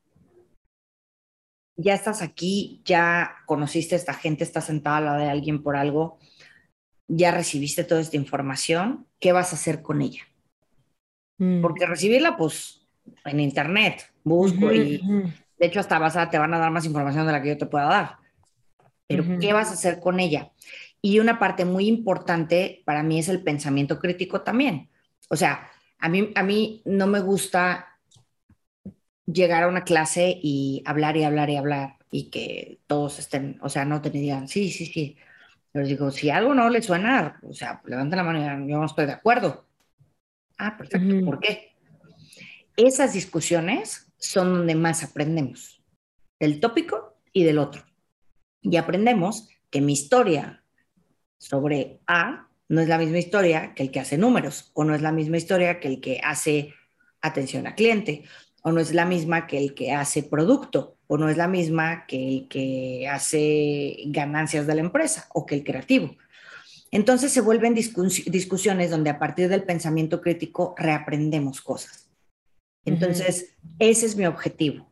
[SPEAKER 1] ya estás aquí, ya conociste a esta gente, estás sentada a la de alguien por algo, ya recibiste toda esta información, ¿qué vas a hacer con ella? Mm. Porque recibirla, pues, en internet, busco y de hecho hasta vas a, te van a dar más información de la que yo te pueda dar. Pero, ¿qué vas a hacer con ella? Y una parte muy importante para mí es el pensamiento crítico también. O sea, a mí, a mí no me gusta llegar a una clase y hablar y hablar y hablar y que todos estén, o sea, no te digan, sí, sí, sí. Pero digo, si algo no le suena, o sea, levanta la mano y digan, yo no estoy de acuerdo. Ah, perfecto, ¿por qué? Esas discusiones son donde más aprendemos, del tópico y del otro. Y aprendemos que mi historia sobre A no es la misma historia que el que hace números, o no es la misma historia que el que hace atención al cliente, o no es la misma que el que hace producto, o no es la misma que el que hace ganancias de la empresa o que el creativo. Entonces se vuelven discusiones donde a partir del pensamiento crítico reaprendemos cosas. Entonces, ese es mi objetivo,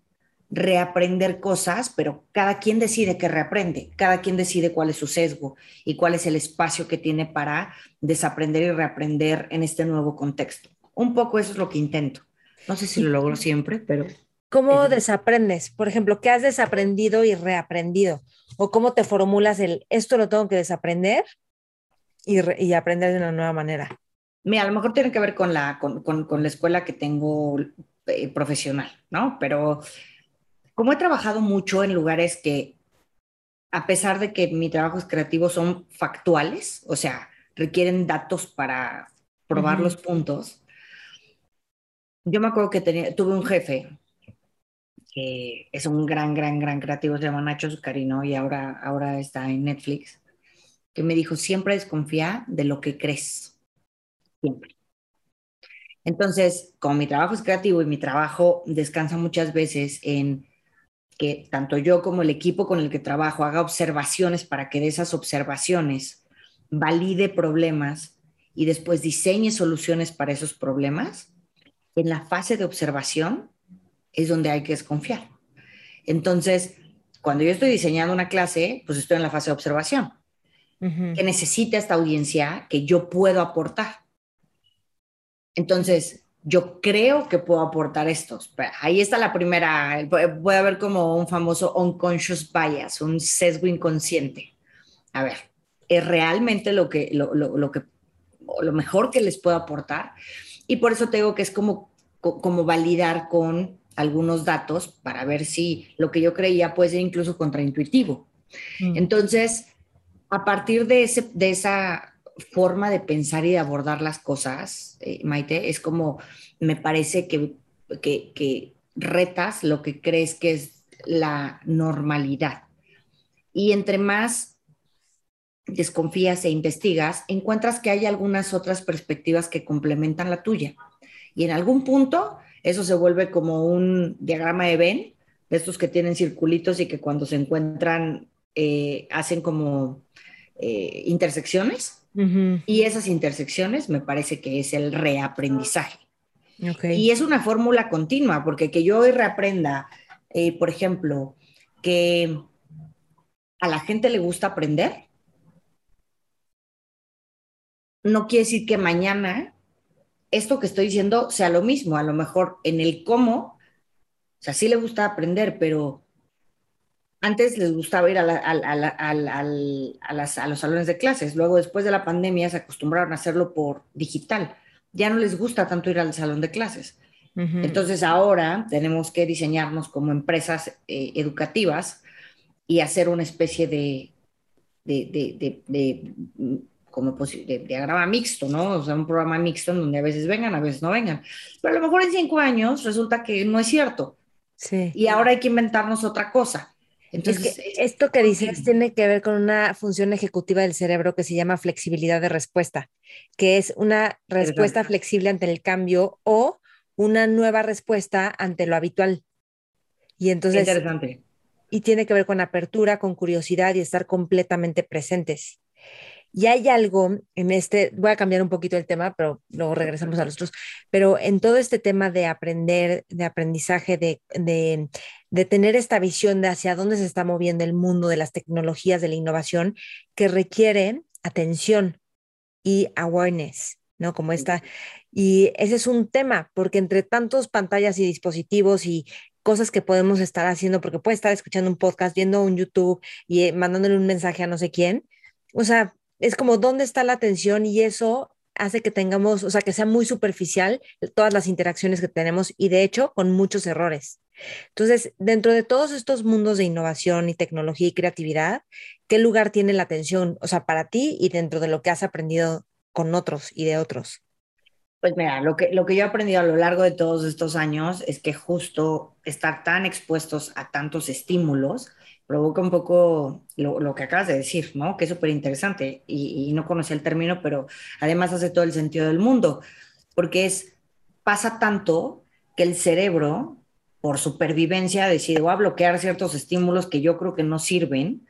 [SPEAKER 1] reaprender cosas, pero cada quien decide qué reaprende, cada quien decide cuál es su sesgo y cuál es el espacio que tiene para desaprender y reaprender en este nuevo contexto. Un poco eso es lo que intento. No sé si lo logro siempre, pero...
[SPEAKER 2] ¿Cómo desaprendes? Por ejemplo, ¿qué has desaprendido y reaprendido? ¿O cómo te formulas el esto lo tengo que desaprender y, aprender de una nueva manera?
[SPEAKER 1] Mira, a lo mejor tiene que ver con la, con, la escuela que tengo eh, profesional, ¿no? Pero como he trabajado mucho en lugares que, a pesar de que mi trabajo es creativo, son factuales, o sea, requieren datos para probar los puntos, yo me acuerdo que tenía, tuve un jefe que es un gran, gran, gran creativo, se llama Nacho Zucarino y ahora, ahora está en Netflix, que me dijo, siempre desconfía de lo que crees, siempre. Entonces, como mi trabajo es creativo y mi trabajo descansa muchas veces en que tanto yo como el equipo con el que trabajo haga observaciones para que de esas observaciones valide problemas y después diseñe soluciones para esos problemas, en la fase de observación es donde hay que desconfiar. Entonces, cuando yo estoy diseñando una clase, pues estoy en la fase de observación. que necesita esta audiencia que yo puedo aportar? Entonces, yo creo que puedo aportar estos. Ahí está la primera, puede haber como un famoso unconscious bias, un sesgo inconsciente. A ver, ¿es realmente lo que, lo, lo que, lo mejor que les puedo aportar? Y por eso tengo que es como, como validar con algunos datos para ver si lo que yo creía puede ser incluso contraintuitivo. Mm. Entonces, a partir de, ese, de esa forma de pensar y de abordar las cosas, eh, Maite, es como me parece que, que, que retas lo que crees que es la normalidad. Y entre más desconfías e investigas, encuentras que hay algunas otras perspectivas que complementan la tuya. Y en algún punto eso se vuelve como un diagrama de Venn, de estos que tienen circulitos y que cuando se encuentran eh, hacen como eh, intersecciones. Y esas intersecciones me parece que es el reaprendizaje. Y es una fórmula continua, porque que yo hoy reaprenda, eh, por ejemplo, que a la gente le gusta aprender, no quiere decir que mañana esto que estoy diciendo sea lo mismo. A lo mejor en el cómo, o sea, sí le gusta aprender, pero antes les gustaba ir a, los salones de clases. Luego, después de la pandemia, se acostumbraron a hacerlo por digital. Ya no les gusta tanto ir al salón de clases. Entonces, ahora tenemos que diseñarnos como empresas eh, educativas y hacer una especie de, de como de diagrama mixto, ¿no? O sea, un programa mixto en donde a veces vengan, a veces no vengan. Pero a lo mejor en cinco años resulta que no es cierto. Sí. Y ahora hay que inventarnos otra cosa.
[SPEAKER 2] Entonces, esto que dices tiene que ver con una función ejecutiva del cerebro que se llama flexibilidad de respuesta, que es una respuesta flexible ante el cambio o una nueva respuesta ante lo habitual. Y entonces... Interesante. Y tiene que ver con apertura, con curiosidad y estar completamente presentes. Y hay algo en este, voy a cambiar un poquito el tema, pero luego regresamos a los otros, pero en todo este tema de aprender, de aprendizaje, de, de tener esta visión de hacia dónde se está moviendo el mundo de las tecnologías, de la innovación, que requiere atención y awareness, ¿no? Como esta. Y ese es un tema, porque entre tantos pantallas y dispositivos y cosas que podemos estar haciendo, porque puede estar escuchando un podcast, viendo un YouTube y eh, mandándole un mensaje a no sé quién, o sea, es como dónde está la atención y eso hace que tengamos, o sea, que sea muy superficial todas las interacciones que tenemos y de hecho con muchos errores. Entonces, dentro de todos estos mundos de innovación y tecnología y creatividad, ¿qué lugar tiene la atención, o sea, para ti y dentro de lo que has aprendido con otros y de otros?
[SPEAKER 1] Pues mira, lo que, lo que yo he aprendido a lo largo de todos estos años es que justo estar tan expuestos a tantos estímulos provoca un poco lo, que acabas de decir, ¿no? Que es súper interesante y, no conocía el término, pero además hace todo el sentido del mundo, porque es, pasa tanto que el cerebro, por supervivencia, decide, voy a bloquear ciertos estímulos que yo creo que no sirven,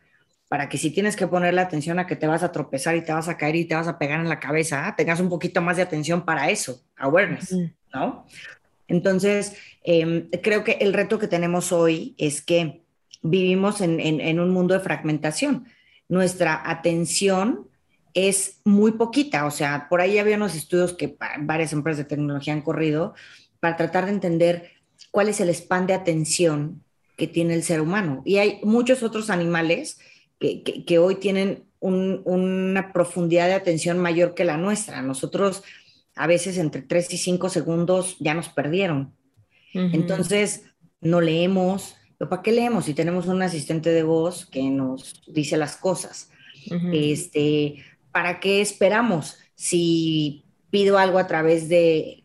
[SPEAKER 1] para que si tienes que ponerle atención a que te vas a tropezar y te vas a caer y te vas a pegar en la cabeza, tengas un poquito más de atención para eso, awareness, ¿no? Entonces, em, creo que el reto que tenemos hoy es que vivimos en, un mundo de fragmentación. Nuestra atención es muy poquita, o sea, por ahí había unos estudios que varias empresas de tecnología han corrido para tratar de entender cuál es el span de atención que tiene el ser humano. Y hay muchos otros animales que, hoy tienen una profundidad de atención mayor que la nuestra. Nosotros a veces entre 3 y 5 segundos ya nos perdieron. Entonces, no leemos, ¿para qué leemos si tenemos un asistente de voz que nos dice las cosas? este, ¿Para qué esperamos si pido algo a través de,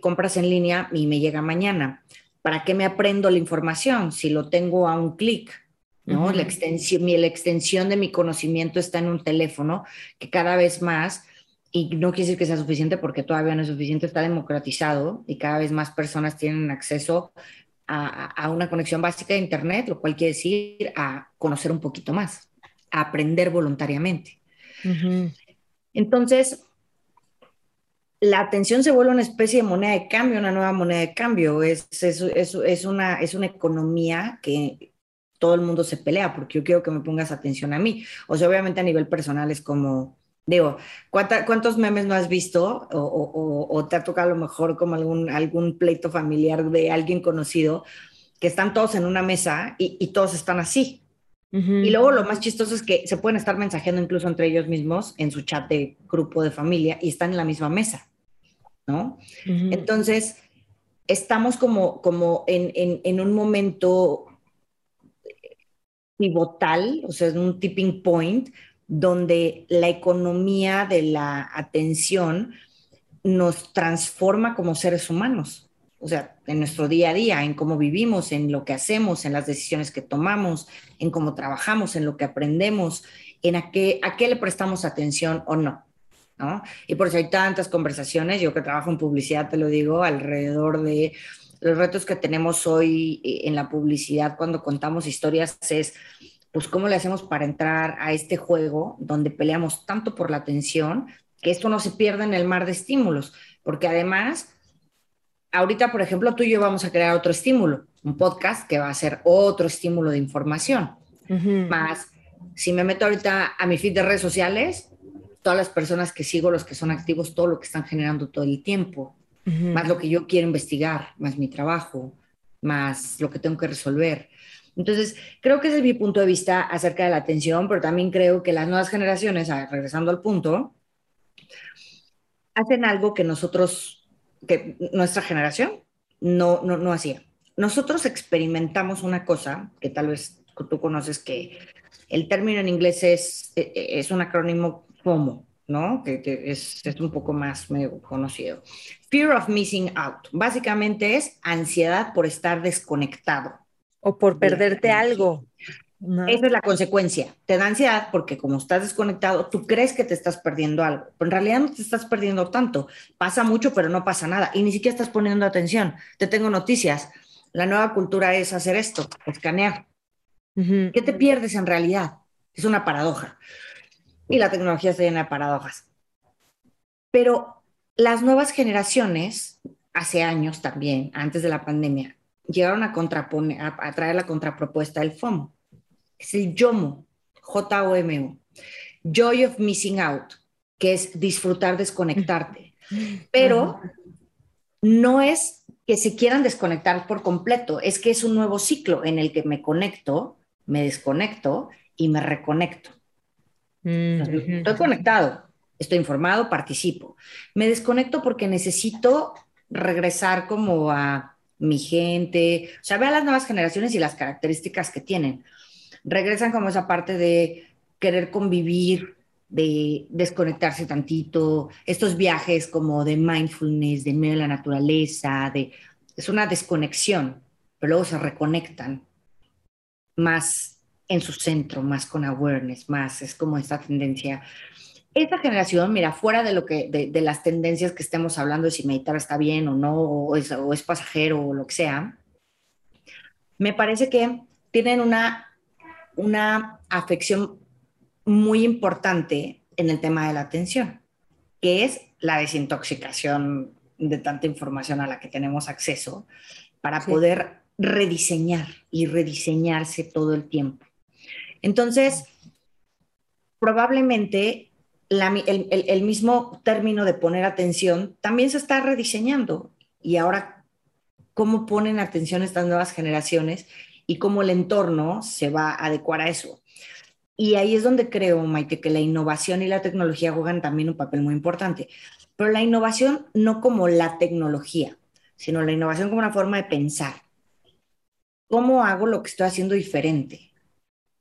[SPEAKER 1] compras en línea y me llega mañana? ¿Para qué me aprendo la información si lo tengo a un clic? ¿no? la, extensión, la extensión de mi conocimiento está en un teléfono que cada vez más y no quiere decir que sea suficiente porque todavía no es suficiente, está democratizado y cada vez más personas tienen acceso a, una conexión básica de Internet, lo cual quiere decir a conocer un poquito más, a aprender voluntariamente. Entonces, la atención se vuelve una especie de moneda de cambio, una nueva moneda de cambio. Es, es, es, es, una, es una economía que todo el mundo se pelea porque yo quiero que me pongas atención a mí. O sea, obviamente a nivel personal es como, Digo, ¿cuántos memes no has visto o, te ha tocado a lo mejor como algún, algún pleito familiar de alguien conocido que están todos en una mesa y, todos están así? Y luego lo más chistoso es que se pueden estar mensajeando incluso entre ellos mismos en su chat de grupo de familia y están en la misma mesa, ¿no? Entonces, estamos como, como en, en, en un momento pivotal, o sea, en un tipping point, donde la economía de la atención nos transforma como seres humanos, o sea, en nuestro día a día, en cómo vivimos, en lo que hacemos, en las decisiones que tomamos, en cómo trabajamos, en lo que aprendemos, en a qué, a qué le prestamos atención o no. ¿No? Y por eso hay tantas conversaciones, yo que trabajo en publicidad, te lo digo, alrededor de los retos que tenemos hoy en la publicidad cuando contamos historias es pues cómo le hacemos para entrar a este juego donde peleamos tanto por la atención, que esto no se pierda en el mar de estímulos, porque además, ahorita, por ejemplo, tú y yo vamos a crear otro estímulo, un podcast que va a ser otro estímulo de información. Más, si me meto ahorita a mi feed de redes sociales, todas las personas que sigo, los que son activos, todo lo que están generando todo el tiempo, más lo que yo quiero investigar, más mi trabajo, más lo que tengo que resolver. Entonces, creo que ese es mi punto de vista acerca de la atención, pero también creo que las nuevas generaciones, regresando al punto, hacen algo que nosotros, que nuestra generación no, no, no hacía. Nosotros experimentamos una cosa que tal vez tú conoces que el término en inglés es, e, e, es un acrónimo FOMO, ¿no? Que, es, es, un poco más medio conocido. Fear of missing out. Básicamente es ansiedad por estar desconectado.
[SPEAKER 2] O por perderte algo.
[SPEAKER 1] Esa es la consecuencia. Te da ansiedad porque como estás desconectado, tú crees que te estás perdiendo algo, pero en realidad no te estás perdiendo tanto. Pasa mucho, pero no pasa nada. Y ni siquiera estás poniendo atención. Te tengo noticias. La nueva cultura es hacer esto, escanear. ¿Qué te pierdes en realidad? Es una paradoja. Y la tecnología está llena de paradojas. Pero las nuevas generaciones, hace años también, antes de la pandemia, llegaron a, contraponer, a, traer la contrapropuesta del FOMO. Es el YOMO, J-O-M-O. Joy of Missing Out, que es disfrutar desconectarte. [LAUGHS] Pero no es que se quieran desconectar por completo, es que es un nuevo ciclo en el que me conecto, me desconecto y me reconecto. Estoy conectado, estoy informado, participo. Me desconecto porque necesito regresar como a mi gente, o sea, ve a las nuevas generaciones y las características que tienen. Regresan como esa parte de querer convivir, de desconectarse tantito, estos viajes como de mindfulness, de medio de la naturaleza, de, es una desconexión, pero luego se reconectan más en su centro, más con awareness, más es como esta tendencia. Esta generación, mira, fuera de lo que, de, las tendencias que estemos hablando de si meditar está bien o no, o es, o es pasajero o lo que sea, me parece que tienen una, una afección muy importante en el tema de la atención, que es la desintoxicación de tanta información a la que tenemos acceso para poder rediseñar y rediseñarse todo el tiempo. Entonces, probablemente el, mismo término de poner atención también se está rediseñando. Y ahora, ¿cómo ponen atención estas nuevas generaciones y cómo el entorno se va a adecuar a eso? Y ahí es donde creo, Maite, que la innovación y la tecnología juegan también un papel muy importante. Pero la innovación no como la tecnología, sino la innovación como una forma de pensar. ¿Cómo hago lo que estoy haciendo diferente?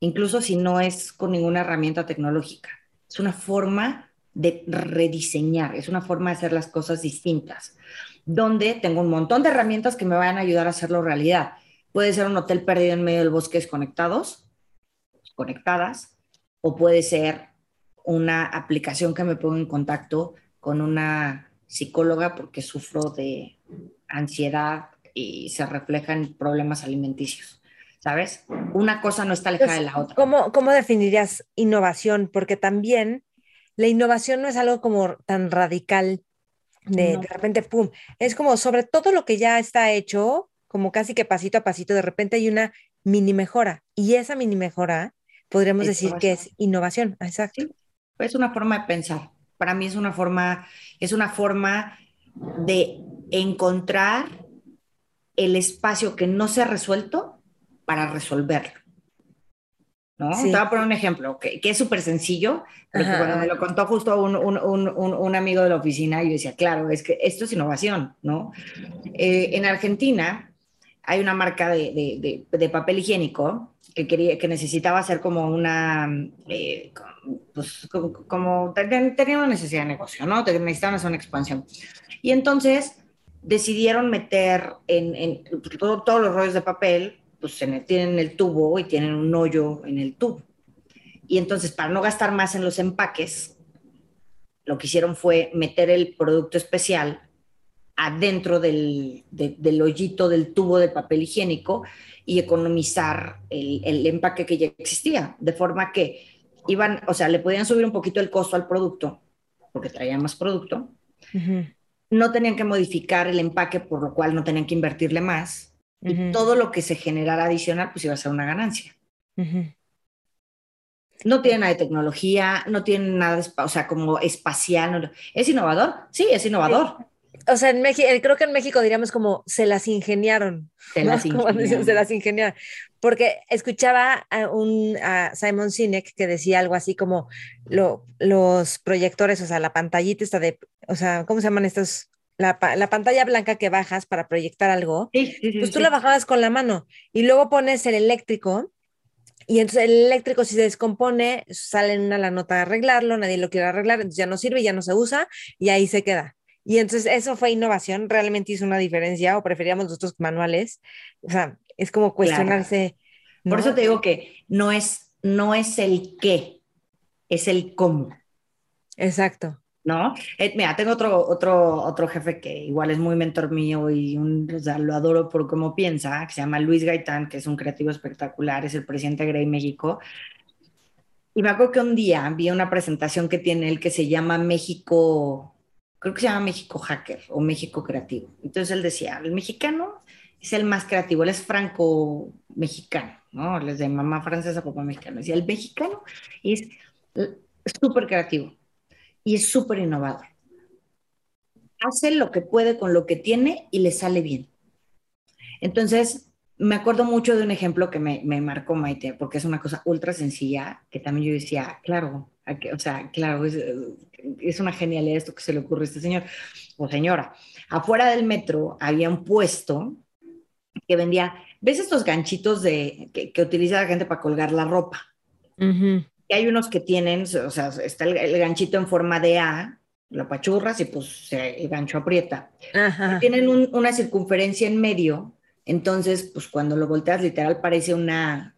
[SPEAKER 1] Incluso si no es con ninguna herramienta tecnológica. Es una forma de rediseñar, es una forma de hacer las cosas distintas, donde tengo un montón de herramientas que me van a ayudar a hacerlo realidad. Puede ser un hotel perdido en medio del bosque desconectados, conectadas, o puede ser una aplicación que me ponga en contacto con una psicóloga porque sufro de ansiedad y se refleja en problemas alimenticios. ¿Sabes? Una cosa no está alejada de la otra.
[SPEAKER 2] ¿cómo, ¿Cómo definirías innovación? Porque también la innovación no es algo como tan radical de, de repente, ¡pum! Es como sobre todo lo que ya está hecho, como casi que pasito a pasito, de repente hay una mini mejora. Y esa mini mejora podríamos decir que es innovación, exacto.
[SPEAKER 1] es una forma de pensar. Para mí es una forma, es una forma de encontrar el espacio que no se ha resuelto para resolverlo. ¿No? Te voy a poner un ejemplo que, es súper sencillo, porque cuando me lo contó justo un, un, un, un, amigo de la oficina, yo decía, claro, es que esto es innovación, ¿no? Eh, en Argentina hay una marca de, de, de papel higiénico que, quería, que necesitaba hacer como una, eh, pues como, tenía una necesidad de negocio, ¿no? Necesitaban hacer una expansión. Y entonces decidieron meter en, en todos los rollos de papel, pues tienen el tubo y tienen un hoyo en el tubo. Y entonces, para no gastar más en los empaques, lo que hicieron fue meter el producto especial adentro del, del hoyito del tubo de papel higiénico y economizar el, el, empaque que ya existía, de forma que iban, o sea, le podían subir un poquito el costo al producto, porque traían más producto, no tenían que modificar el empaque, por lo cual no tenían que invertirle más, y todo lo que se generara adicional, pues iba a ser una ganancia. No tiene nada de tecnología, no tiene nada, de, o sea, como espacial. ¿Es innovador? Sí, es innovador
[SPEAKER 2] o sea, en México, eh, creo que en México diríamos como se las ingeniaron. Se las [LAUGHS] ingeniaron. se las ingeniaron. Porque escuchaba a, un, a Simon Sinek que decía algo así como lo, los proyectores, o sea, la pantallita está de, o sea, ¿cómo se llaman estos? La, la pantalla blanca que bajas para proyectar algo, pues tú la bajabas con la mano y luego pones el eléctrico y entonces el eléctrico si se descompone, sale una la nota de arreglarlo, nadie lo quiere arreglar, entonces ya no sirve, ya no se usa y ahí se queda. Y entonces eso fue innovación, realmente hizo una diferencia o preferíamos nosotros manuales. O sea, es como cuestionarse.
[SPEAKER 1] Por eso te digo que no es, no es el qué, es el cómo.
[SPEAKER 2] Exacto.
[SPEAKER 1] ¿No? Eh, mira, tengo otro, otro, otro jefe que igual es muy mentor mío y un, o lo adoro por cómo piensa, que se llama Luis Gaitán, que es un creativo espectacular, es el presidente de Grey México. Y me acuerdo que un día vi una presentación que tiene él que se llama México creo que se llama México Hacker o México Creativo. Entonces él decía, el mexicano es el más creativo, él es franco-mexicano, ¿no? Él es de mamá francesa, papá mexicano. Decía, el mexicano es súper creativo y es súper innovador. Hace lo que puede con lo que tiene y le sale bien. Entonces, me acuerdo mucho de un ejemplo que me, me, marcó Maite, porque es una cosa ultra sencilla, que también yo decía, claro, o sea, claro, es, es, una genialidad esto que se le ocurre a este señor o señora. Afuera del metro había un puesto que vendía, ¿ves estos ganchitos de, que, que utiliza la gente para colgar la ropa? Y hay unos que tienen, o sea, está el, ganchito en forma de A, lo pachurras y pues el gancho aprieta. Tienen una circunferencia en medio entonces, pues cuando lo volteas, literal parece una...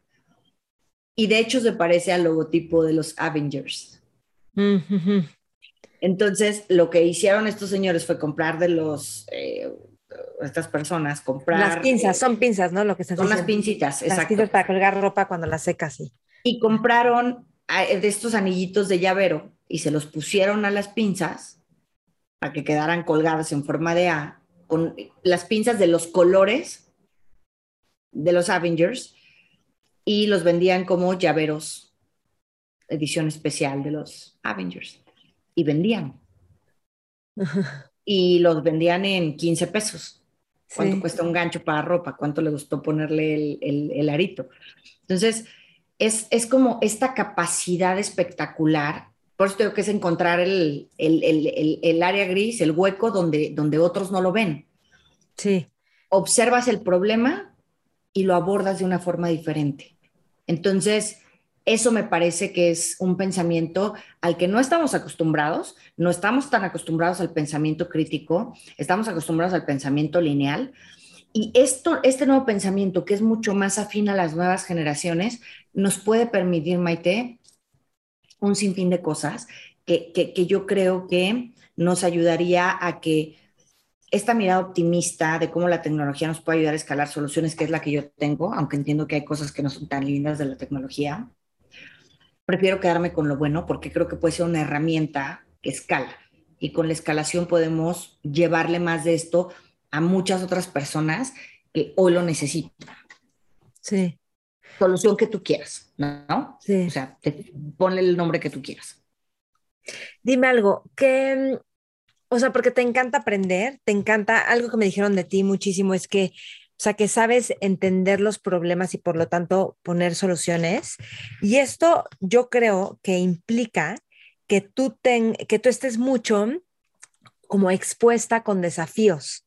[SPEAKER 1] Y de hecho se parece al logotipo de los Avengers. Entonces, lo que hicieron estos señores fue comprar de los... Eh, estas personas, comprar...
[SPEAKER 2] Las pinzas, son pinzas, ¿no? Lo que
[SPEAKER 1] Son las pincitas, exacto.
[SPEAKER 2] Las pinzas para colgar ropa cuando la secas, sí.
[SPEAKER 1] Y compraron de estos anillitos de llavero y se los pusieron a las pinzas para que quedaran colgadas en forma de A, con las pinzas de los colores de los Avengers y los vendían como llaveros, edición especial de los Avengers. Y vendían. [LAUGHS] Y los vendían en 15 pesos. ¿Cuánto cuesta un gancho para ropa? ¿Cuánto le gustó ponerle el, arito? Entonces, es, es, como esta capacidad espectacular. Por eso tengo que es encontrar el, el, área gris, el hueco donde, donde otros no lo ven.
[SPEAKER 2] Sí.
[SPEAKER 1] Observas el problema y lo abordas de una forma diferente. Entonces, eso me parece que es un pensamiento al que no estamos acostumbrados, no estamos tan acostumbrados al pensamiento crítico, estamos acostumbrados al pensamiento lineal. Y esto, este nuevo pensamiento, que es mucho más afín a las nuevas generaciones, nos puede permitir, Maite, un sinfín de cosas que, que yo creo que nos ayudaría a que esta mirada optimista de cómo la tecnología nos puede ayudar a escalar soluciones, que es la que yo tengo, aunque entiendo que hay cosas que no son tan lindas de la tecnología, prefiero quedarme con lo bueno porque creo que puede ser una herramienta que escala y con la escalación podemos llevarle más de esto a muchas otras personas que hoy lo necesitan.
[SPEAKER 2] Sí.
[SPEAKER 1] Solución que tú quieras, ¿no?
[SPEAKER 2] Sí.
[SPEAKER 1] O sea, ponle el nombre que tú quieras.
[SPEAKER 2] Dime algo, ¿qué, o sea, porque te encanta aprender, te encanta, algo que me dijeron de ti muchísimo es que, o sea, que sabes entender los problemas y por lo tanto poner soluciones. Y esto yo creo que implica que tú, ten, que tú estés mucho como expuesta con desafíos.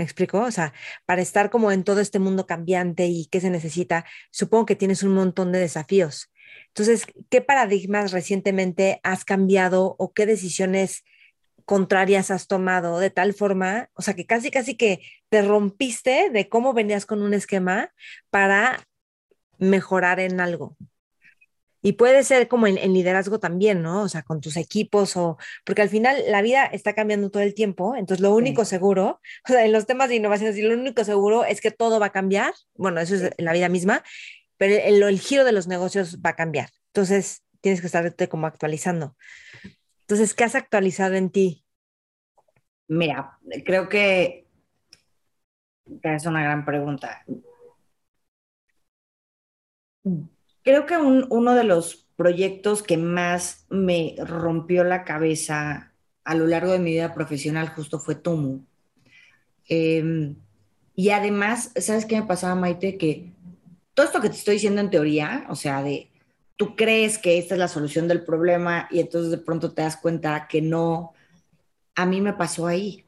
[SPEAKER 2] ¿Me explico? O sea, para estar como en todo este mundo cambiante y qué se necesita, supongo que tienes un montón de desafíos. Entonces, ¿qué paradigmas recientemente has cambiado o qué decisiones contrarias has tomado de tal forma, o sea, que casi, casi que te rompiste de cómo venías con un esquema para mejorar en algo. Y puede ser como en, liderazgo también, ¿no? O sea, con tus equipos o, porque al final la vida está cambiando todo el tiempo, entonces lo único seguro, [LAUGHS] o sea, en los temas de innovación, lo único seguro es que todo va a cambiar, bueno, eso es la vida misma, pero el, el giro de los negocios va a cambiar. Entonces, tienes que estarte como actualizando. Entonces, ¿qué has actualizado en ti?
[SPEAKER 1] Mira, creo que es una gran pregunta. Creo que uno de los proyectos que más me rompió la cabeza a lo largo de mi vida profesional justo fue Tumu. Em, y además, ¿sabes qué me pasaba, Maite? Que todo esto que te estoy diciendo en teoría, o sea, de tú crees que esta es la solución del problema y entonces de pronto te das cuenta que no, a mí me pasó ahí,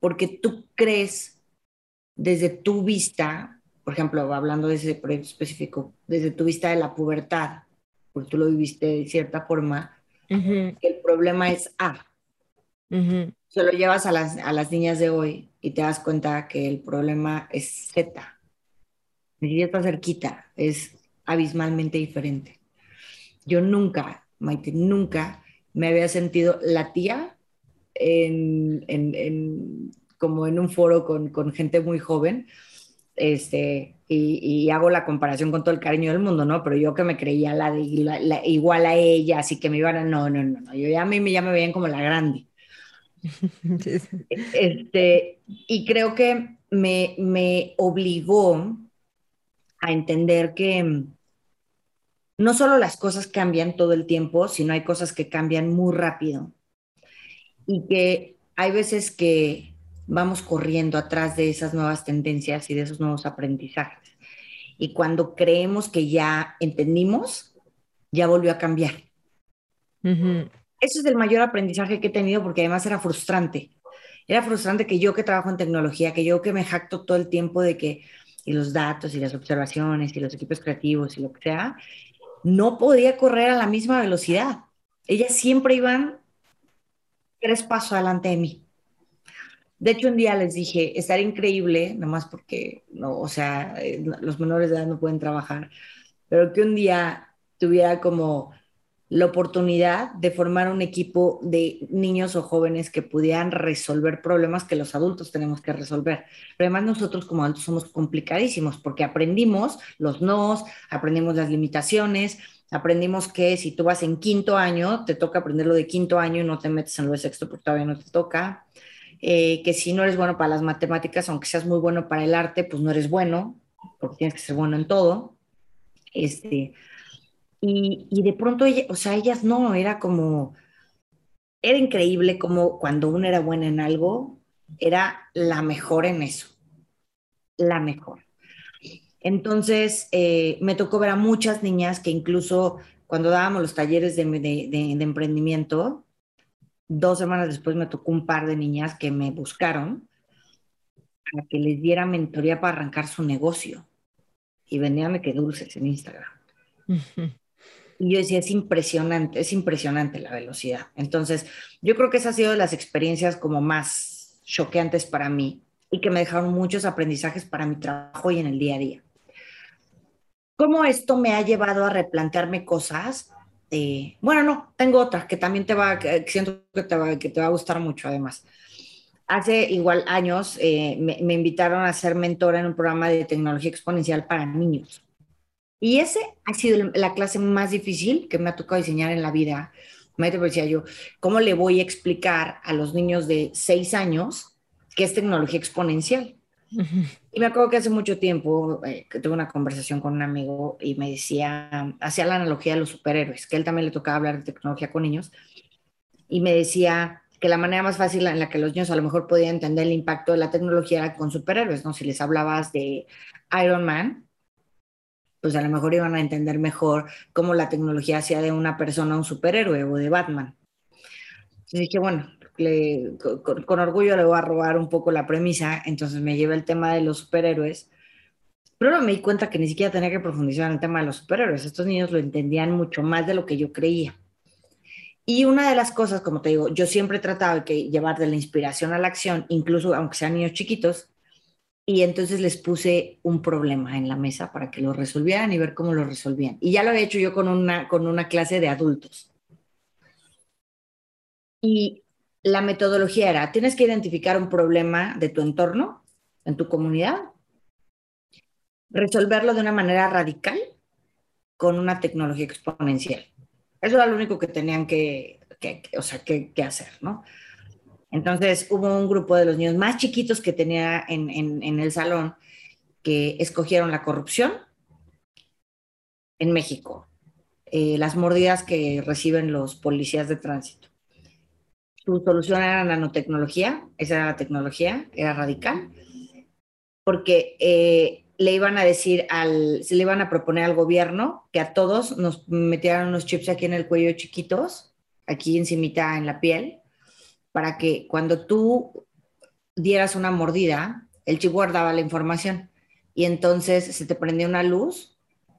[SPEAKER 1] porque tú crees desde tu vista, por ejemplo, hablando de ese proyecto específico, desde tu vista de la pubertad, porque tú lo viviste de cierta forma, que el problema es A. Se lo llevas a las, a las niñas de hoy y te das cuenta que el problema es Z. Ni está cerquita, es abismalmente diferente. Yo nunca, Maite, nunca me había sentido la tía en, en, como en un foro con, con, gente muy joven, este, y, y, hago la comparación con todo el cariño del mundo, ¿no? Pero yo que me creía la, igual a ella, así que me iban a, no, no, no, no, yo ya a mí ya me veían como la grande. [LAUGHS] Este, y creo que me, me obligó a entender que no solo las cosas cambian todo el tiempo, sino hay cosas que cambian muy rápido. Y que hay veces que vamos corriendo atrás de esas nuevas tendencias y de esos nuevos aprendizajes. Y cuando creemos que ya entendimos, ya volvió a cambiar. Eso es el mayor aprendizaje que he tenido porque además era frustrante. Era frustrante que yo que trabajo en tecnología, que yo que me jacto todo el tiempo de que y los datos y las observaciones y los equipos creativos y lo que sea, no podía correr a la misma velocidad. Ellas siempre iban tres pasos adelante de mí. De hecho, un día les dije, estaría increíble, nomás porque, no, o sea, eh, los menores de edad no pueden trabajar, pero que un día tuviera como la oportunidad de formar un equipo de niños o jóvenes que pudieran resolver problemas que los adultos tenemos que resolver. Pero además nosotros como adultos somos complicadísimos porque aprendimos los nos, aprendimos las limitaciones, aprendimos que si tú vas en quinto año, te toca aprender lo de quinto año y no te metes en lo de sexto porque todavía no te toca. Eh, que si no eres bueno para las matemáticas, aunque seas muy bueno para el arte, pues no eres bueno, porque tienes que ser bueno en todo. Este, y, de pronto, o sea, ellas no, era como, era increíble como cuando uno era buena en algo, era la mejor en eso, la mejor. Entonces, eh, me tocó ver a muchas niñas que incluso cuando dábamos los talleres de, emprendimiento, dos semanas después me tocó un par de niñas que me buscaron para que les diera mentoría para arrancar su negocio. Y venían que dulces en Instagram. Y yo decía, es impresionante, es impresionante la velocidad. Entonces, yo creo que esa ha sido de las experiencias como más choqueantes para mí y que me dejaron muchos aprendizajes para mi trabajo y en el día a día. ¿Cómo esto me ha llevado a replantearme cosas? Eh, bueno, no, tengo otra que también te va, siento que te va, que te va a gustar mucho además. Hace igual años eh, me, invitaron a ser mentora en un programa de tecnología exponencial para niños. Y ese ha sido la clase más difícil que me ha tocado diseñar en la vida. Me decía yo, ¿cómo le voy a explicar a los niños de seis años qué es tecnología exponencial? Y me acuerdo que hace mucho tiempo eh, que tuve una conversación con un amigo y me decía, hacía la analogía de los superhéroes, que él también le tocaba hablar de tecnología con niños, y me decía que la manera más fácil en la que los niños a lo mejor podían entender el impacto de la tecnología era con superhéroes, ¿no? Si les hablabas de Iron Man, pues a lo mejor iban a entender mejor cómo la tecnología hacía de una persona un superhéroe o de Batman. Y dije, bueno, con, orgullo le voy a robar un poco la premisa, entonces me llevé el tema de los superhéroes, pero luego me di cuenta que ni siquiera tenía que profundizar en el tema de los superhéroes, estos niños lo entendían mucho más de lo que yo creía. Y una de las cosas, como te digo, yo siempre he tratado de llevar de la inspiración a la acción, incluso aunque sean niños chiquitos, y entonces les puse un problema en la mesa para que lo resolvieran y ver cómo lo resolvían. Y ya lo había hecho yo con una, con una clase de adultos. Y la metodología era, tienes que identificar un problema de tu entorno, en tu comunidad, resolverlo de una manera radical con una tecnología exponencial. Eso era lo único que tenían que, o sea, que, hacer, ¿no? Entonces hubo un grupo de los niños más chiquitos que tenía en, el salón que escogieron la corrupción en México, eh, las mordidas que reciben los policías de tránsito. Su solución era nanotecnología, esa era la tecnología, era radical, porque eh, le iban a decir al, se le iban a proponer al gobierno que a todos nos metieran unos chips aquí en el cuello chiquitos, aquí encimita en la piel, para que cuando tú dieras una mordida, el chip guardaba la información. Y entonces se te prendía una luz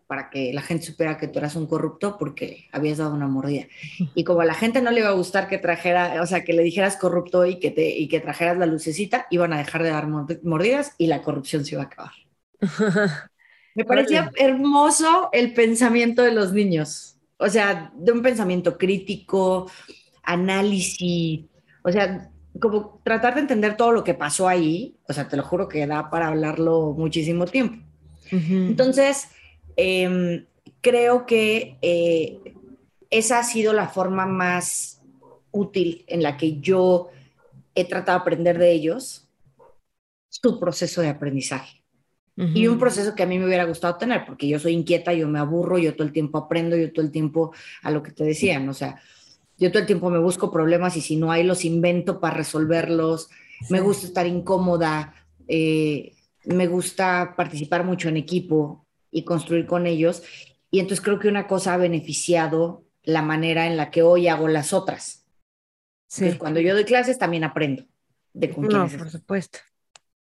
[SPEAKER 1] para que la gente supiera que tú eras un corrupto porque habías dado una mordida. [LAUGHS] Y como a la gente no le iba a gustar que trajera, o sea, que le dijeras corrupto y que, te, y que trajeras la lucecita, iban a dejar de dar mordidas y la corrupción se iba a acabar. [LAUGHS] Me parecía hermoso el pensamiento de los niños, o sea, de un pensamiento crítico, análisis, o sea, como tratar de entender todo lo que pasó ahí, o sea, te lo juro que da para hablarlo muchísimo tiempo. Entonces, em, creo que eh, esa ha sido la forma más útil en la que yo he tratado de aprender de ellos su proceso de aprendizaje. Y un proceso que a mí me hubiera gustado tener, porque yo soy inquieta, yo me aburro, yo todo el tiempo aprendo, yo todo el tiempo a lo que te decían, o sea, yo todo el tiempo me busco problemas y si no hay los invento para resolverlos, me gusta estar incómoda, eh, me gusta participar mucho en equipo y construir con ellos. Y entonces creo que una cosa ha beneficiado la manera en la que hoy hago las otras. Sí. cuando yo doy clases también aprendo
[SPEAKER 2] de con No, por supuesto.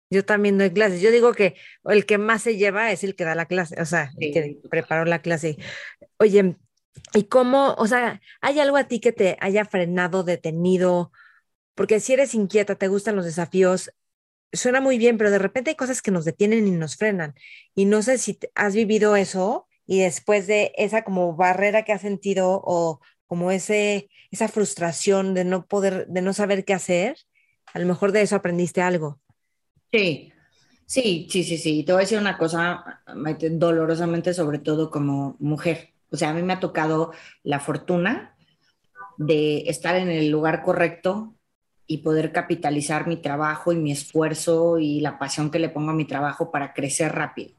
[SPEAKER 2] Yo también doy clases. Yo digo que el que más se lleva es el que da la clase, o sea, el que preparó la clase. Oye, ¿y cómo, o sea, hay algo a ti que te haya frenado, detenido? Porque si eres inquieta, te gustan los desafíos, suena muy bien, pero de repente hay cosas que nos detienen y nos frenan. Y no sé si has vivido eso y después de esa como barrera que has sentido o como ese, esa frustración de no poder, de no saber qué hacer, a lo mejor de eso aprendiste algo.
[SPEAKER 1] Sí, sí, sí, sí, sí. Te voy a decir una cosa dolorosamente, sobre todo como mujer. O sea, a mí me ha tocado la fortuna de estar en el lugar correcto y poder capitalizar mi trabajo y mi esfuerzo y la pasión que le pongo a mi trabajo para crecer rápido.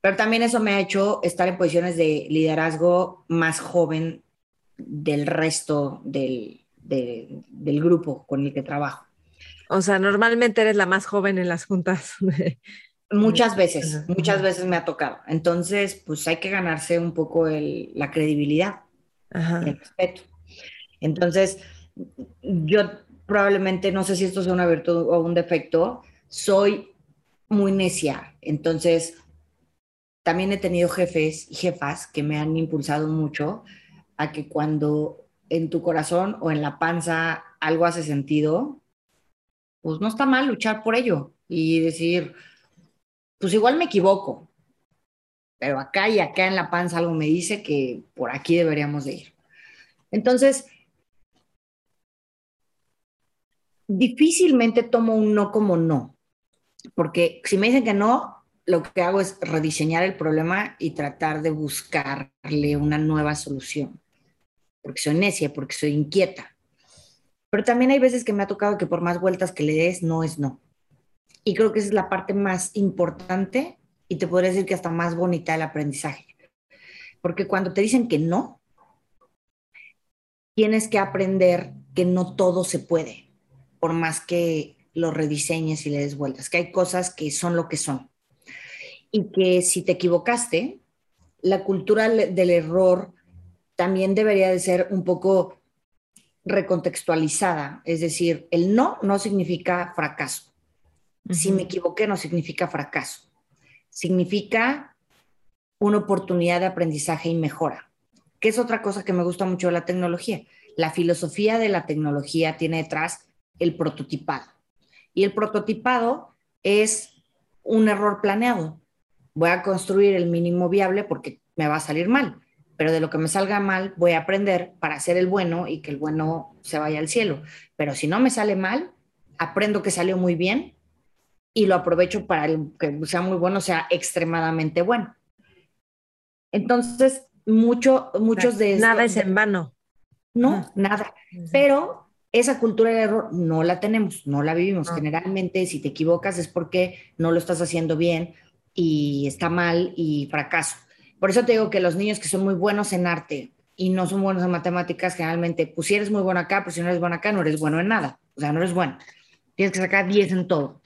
[SPEAKER 1] Pero también eso me ha hecho estar en posiciones de liderazgo más joven del resto del, del grupo con el que trabajo.
[SPEAKER 2] O sea, normalmente eres la más joven en las juntas.
[SPEAKER 1] Muchas veces, muchas veces me ha tocado. Entonces, pues hay que ganarse un poco el, la credibilidad, el respeto. Entonces, yo probablemente, no sé si esto es una virtud o un defecto, soy muy necia. Entonces, también he tenido jefes y jefas que me han impulsado mucho a que cuando en tu corazón o en la panza algo hace sentido, pues no está mal luchar por ello y decir, pues igual me equivoco, pero acá y acá en la panza algo me dice que por aquí deberíamos de ir. Entonces, difícilmente tomo un no como no, porque si me dicen que no, lo que hago es rediseñar el problema y tratar de buscarle una nueva solución, porque soy necia, porque soy inquieta. Pero también hay veces que me ha tocado que por más vueltas que le des, no es no. Y creo que esa es la parte más importante y te podría decir que hasta más bonita del aprendizaje. Porque cuando te dicen que no, tienes que aprender que no todo se puede, por más que lo rediseñes y le des vueltas, que hay cosas que son lo que son. Y que si te equivocaste, la cultura del error también debería de ser un poco recontextualizada, es decir, el no no significa fracaso. Si me equivoqué no significa fracaso. Significa una oportunidad de aprendizaje y mejora, que es otra cosa que me gusta mucho de la tecnología. La filosofía de la tecnología tiene detrás el prototipado. Y el prototipado es un error planeado. Voy a construir el mínimo viable porque me va a salir mal pero de lo que me salga mal voy a aprender para hacer el bueno y que el bueno se vaya al cielo. Pero si no me sale mal, aprendo que salió muy bien y lo aprovecho para que sea muy bueno, sea extremadamente bueno. Entonces, mucho, muchos de...
[SPEAKER 2] Nada es en vano.
[SPEAKER 1] No, nada. Pero esa cultura del error no la tenemos, no la vivimos. Generalmente, si te equivocas es porque no lo estás haciendo bien y está mal y fracaso. Por eso te digo que los niños que son muy buenos en arte y no son buenos en matemáticas, generalmente, pues si eres muy bueno acá, pues si no eres bueno acá, no eres bueno en nada. O sea, no eres bueno. Tienes que sacar 10 en todo.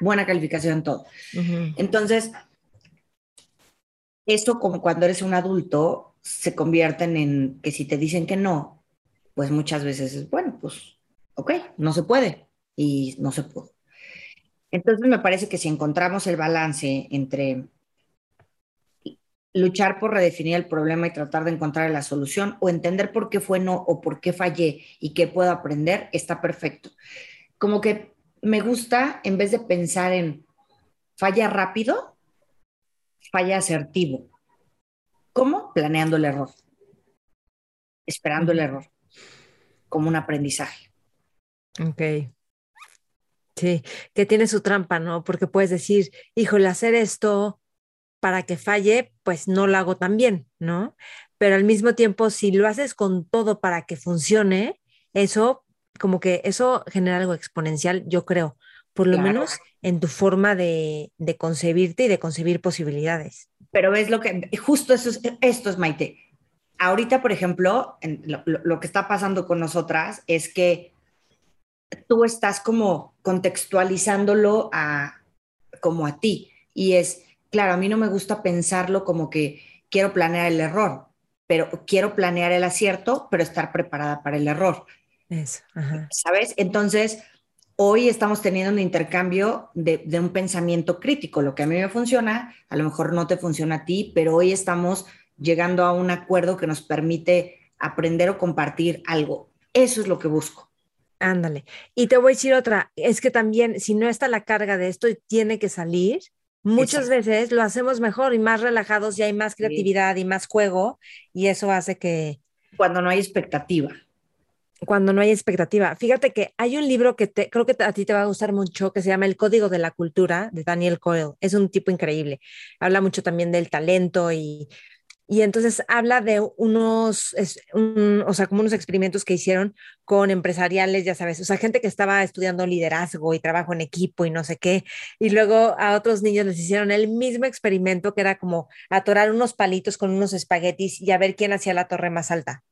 [SPEAKER 1] Buena calificación en todo. Entonces, esto como cuando eres un adulto, se convierten en que si te dicen que no, pues muchas veces es, bueno, pues, ok, no se puede y no se pudo. Entonces me parece que si encontramos el balance entre luchar por redefinir el problema y tratar de encontrar la solución o entender por qué fue no o por qué fallé y qué puedo aprender, está perfecto. Como que me gusta, en vez de pensar en falla rápido, falla asertivo. ¿Cómo? Planeando el error, esperando el error, como un aprendizaje.
[SPEAKER 2] Ok. Sí, que tiene su trampa, ¿no? Porque puedes decir, híjole, hacer esto para que falle, pues no lo hago tan bien, ¿no? Pero al mismo tiempo, si lo haces con todo para que funcione, eso como que eso genera algo exponencial, yo creo, por lo menos en tu forma de, de, concebirte y de concebir posibilidades.
[SPEAKER 1] Pero es lo que, justo eso es, esto es Maite. Ahorita, por ejemplo, lo, lo que está pasando con nosotras es que tú estás como contextualizándolo a, como a ti. Y es, claro, a mí no me gusta pensarlo como que quiero planear el error, pero quiero planear el acierto, pero estar preparada para el error.
[SPEAKER 2] Eso,
[SPEAKER 1] ¿Sabes? Entonces, hoy estamos teniendo un intercambio de, de, un pensamiento crítico. Lo que a mí me funciona, a lo mejor no te funciona a ti, pero hoy estamos llegando a un acuerdo que nos permite aprender o compartir algo. Eso es lo que busco.
[SPEAKER 2] Ándale. Y te voy a decir otra, es que también si no está la carga de esto y tiene que salir, muchas veces lo hacemos mejor y más relajados y hay más creatividad y más juego y eso hace que...
[SPEAKER 1] Cuando no hay expectativa.
[SPEAKER 2] Cuando no hay expectativa. Fíjate que hay un libro que te, creo que a ti te va a gustar mucho que se llama El Código de la Cultura de Daniel Coyle. Es un tipo increíble. Habla mucho también del talento y y entonces habla de unos, o sea, como unos experimentos que hicieron con empresariales, ya sabes, o sea, gente que estaba estudiando liderazgo y trabajo en equipo y no sé qué. Y luego a otros niños les hicieron el mismo experimento que era como atorar unos palitos con unos espaguetis y a ver quién hacía la torre más alta.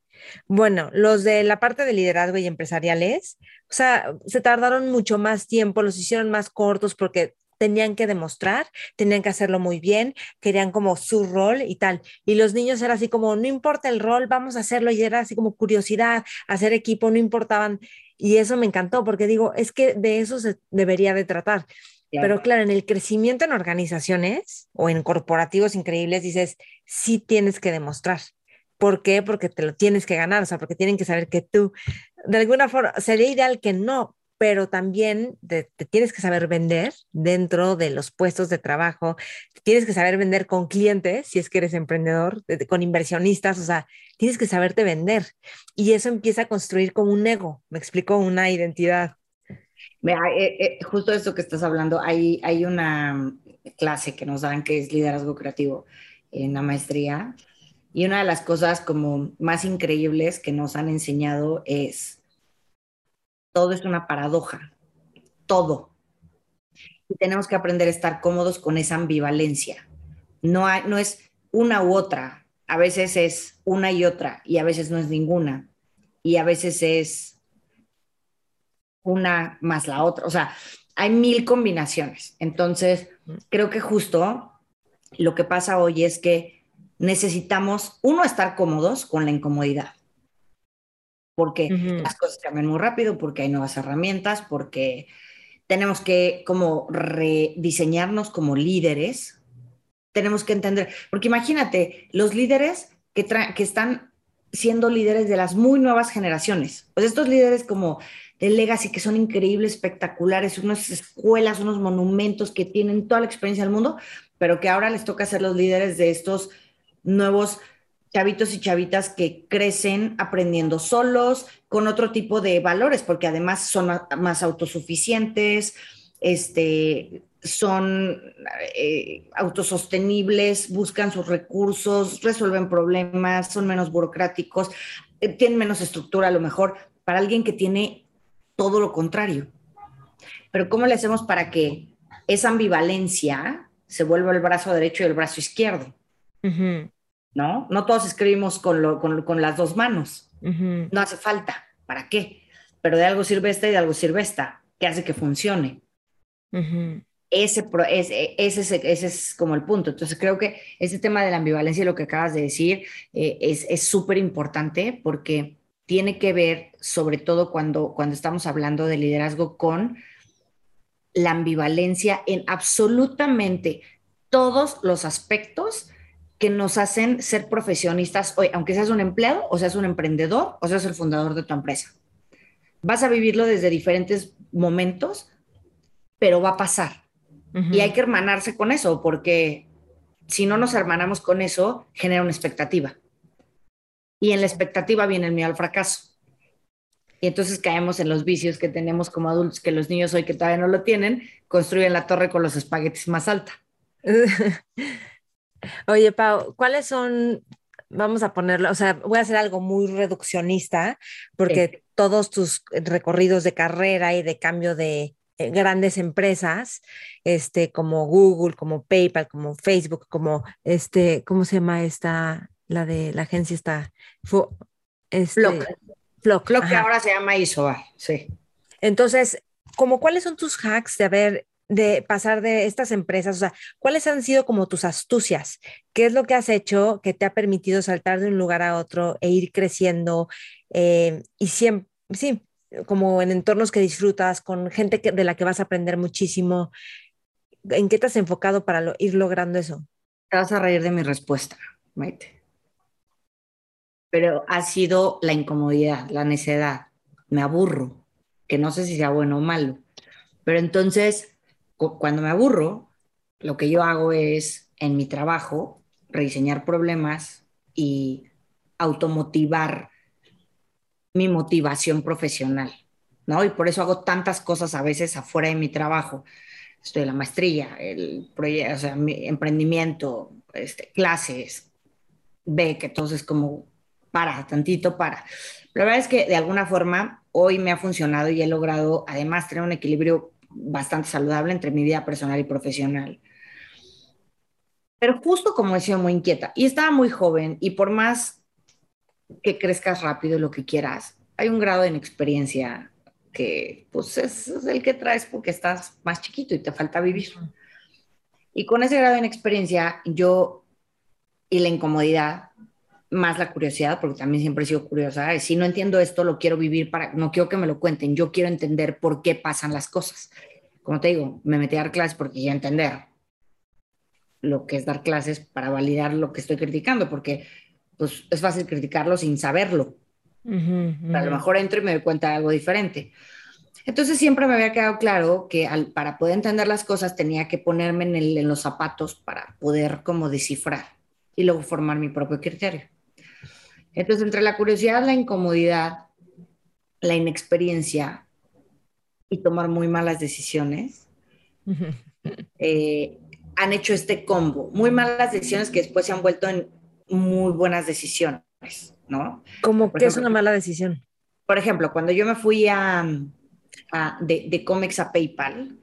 [SPEAKER 2] Bueno, los de la parte de liderazgo y empresariales, o sea, se tardaron mucho más tiempo, los hicieron más cortos porque tenían que demostrar, tenían que hacerlo muy bien, querían como su rol y tal. Y los niños era así como, no importa el rol, vamos a hacerlo. Y era así como curiosidad, hacer equipo, no importaban. Y eso me encantó porque digo, es que de eso se debería de tratar. Pero claro, en el crecimiento en organizaciones o en corporativos increíbles dices, sí tienes que demostrar. ¿Por qué? Porque te lo tienes que ganar, o sea, porque tienen que saber que tú, de alguna forma, sería ideal que no, pero también te, tienes que saber vender dentro de los puestos de trabajo, tienes que saber vender con clientes, si es que eres emprendedor, con inversionistas, o sea, tienes que saberte vender. Y eso empieza a construir como un ego, me explico, una identidad.
[SPEAKER 1] Mira, eh, eh, justo esto que estás hablando, hay, hay una clase que nos dan que es liderazgo creativo en la maestría. Y una de las cosas como más increíbles que nos han enseñado es todo es una paradoja, todo. Y tenemos que aprender a estar cómodos con esa ambivalencia. No, hay, no es una u otra, a veces es una y otra, y a veces no es ninguna, y a veces es una más la otra. O sea, hay mil combinaciones. Entonces, creo que justo lo que pasa hoy es que necesitamos, uno, estar cómodos con la incomodidad porque las cosas cambian muy rápido, porque hay nuevas herramientas, porque tenemos que como rediseñarnos como líderes, tenemos que entender, porque imagínate, los líderes que, que están siendo líderes de las muy nuevas generaciones, pues estos líderes como de Legacy que son increíbles, espectaculares, unas escuelas, unos monumentos que tienen toda la experiencia del mundo, pero que ahora les toca ser los líderes de estos nuevos chavitos y chavitas que crecen aprendiendo solos, con otro tipo de valores, porque además son más autosuficientes, este, son eh, autosostenibles, buscan sus recursos, resuelven problemas, son menos burocráticos, eh, tienen menos estructura a lo mejor, para alguien que tiene todo lo contrario. Pero ¿cómo le hacemos para que esa ambivalencia se vuelva el brazo derecho y el brazo izquierdo? ¿No? No todos escribimos con, las dos manos. No hace falta. ¿Para qué? Pero de algo sirve esta y de algo sirve esta, que hace que funcione. ese, ese, ese, es como el punto. Entonces creo que ese tema de la ambivalencia y lo que acabas de decir eh, es súper importante porque tiene que ver, sobre todo cuando, cuando estamos hablando de liderazgo, con la ambivalencia en absolutamente todos los aspectos que nos hacen ser profesionistas hoy, aunque seas un empleado o seas un emprendedor o seas el fundador de tu empresa. Vas a vivirlo desde diferentes momentos, pero va a pasar. Y hay que hermanarse con eso, porque si no nos hermanamos con eso, genera una expectativa. Y en la expectativa viene el miedo al fracaso. Y entonces caemos en los vicios que tenemos como adultos, que los niños hoy que todavía no lo tienen, construyen la torre con los espaguetis más alta. [LAUGHS]
[SPEAKER 2] Oye, Pau, ¿cuáles son vamos a ponerlo, o sea, voy a hacer algo muy reduccionista, porque todos tus recorridos de carrera y de cambio de eh, grandes empresas, este, como Google, como PayPal, como Facebook, como este, ¿cómo se llama esta? La de la agencia está.
[SPEAKER 1] Este, Flock. Flock, que ahora se llama ISOA, sí.
[SPEAKER 2] Entonces, como cuáles son tus hacks de haber de pasar de estas empresas? O sea, ¿cuáles han sido como tus astucias? ¿Qué es lo que has hecho que te ha permitido saltar de un lugar a otro e ir creciendo? Eh, y siempre, sí, como en entornos que disfrutas, con gente de la que vas a aprender muchísimo. ¿En qué te has enfocado para ir logrando eso?
[SPEAKER 1] Te vas a reír de mi respuesta, Maite. Pero ha sido la incomodidad, la necedad. Me aburro, que no sé si sea bueno o malo. Pero entonces, cuando me aburro, lo que yo hago es, en mi trabajo, rediseñar problemas y automotivar mi motivación profesional, ¿no? Y por eso hago tantas cosas a veces afuera de mi trabajo. Estoy en la maestría, el proyecto, o sea, mi emprendimiento, este, clases, ve que entonces como para, tantito para. La verdad es que de alguna forma hoy me ha funcionado y he logrado además tener un equilibrio bastante saludable entre mi vida personal y profesional. Pero justo como he sido muy inquieta y estaba muy joven y por más que crezcas rápido lo que quieras. Hay un grado de inexperiencia que pues es, el que traes porque estás más chiquito y te falta vivir. Y con ese grado de inexperiencia, yo y la incomodidad, más la curiosidad, porque también siempre he sido curiosa, si no entiendo esto, lo quiero vivir para, no quiero que me lo cuenten, yo quiero entender por qué pasan las cosas. Como te digo, me metí a dar clases porque ya entender lo que es dar clases para validar lo que estoy criticando, porque pues es fácil criticarlo sin saberlo. A lo mejor entro y me doy cuenta de algo diferente. Entonces siempre me había quedado claro que para poder entender las cosas tenía que ponerme en, en, los zapatos para poder como descifrar y luego formar mi propio criterio. Entonces entre la curiosidad, la incomodidad, la inexperiencia y tomar muy malas decisiones, eh, han hecho este combo. Muy malas decisiones que después se han vuelto en muy buenas decisiones, ¿no?
[SPEAKER 2] ¿Cómo que es una mala decisión?
[SPEAKER 1] Por ejemplo, cuando yo me fui a, de, de Comex a PayPal,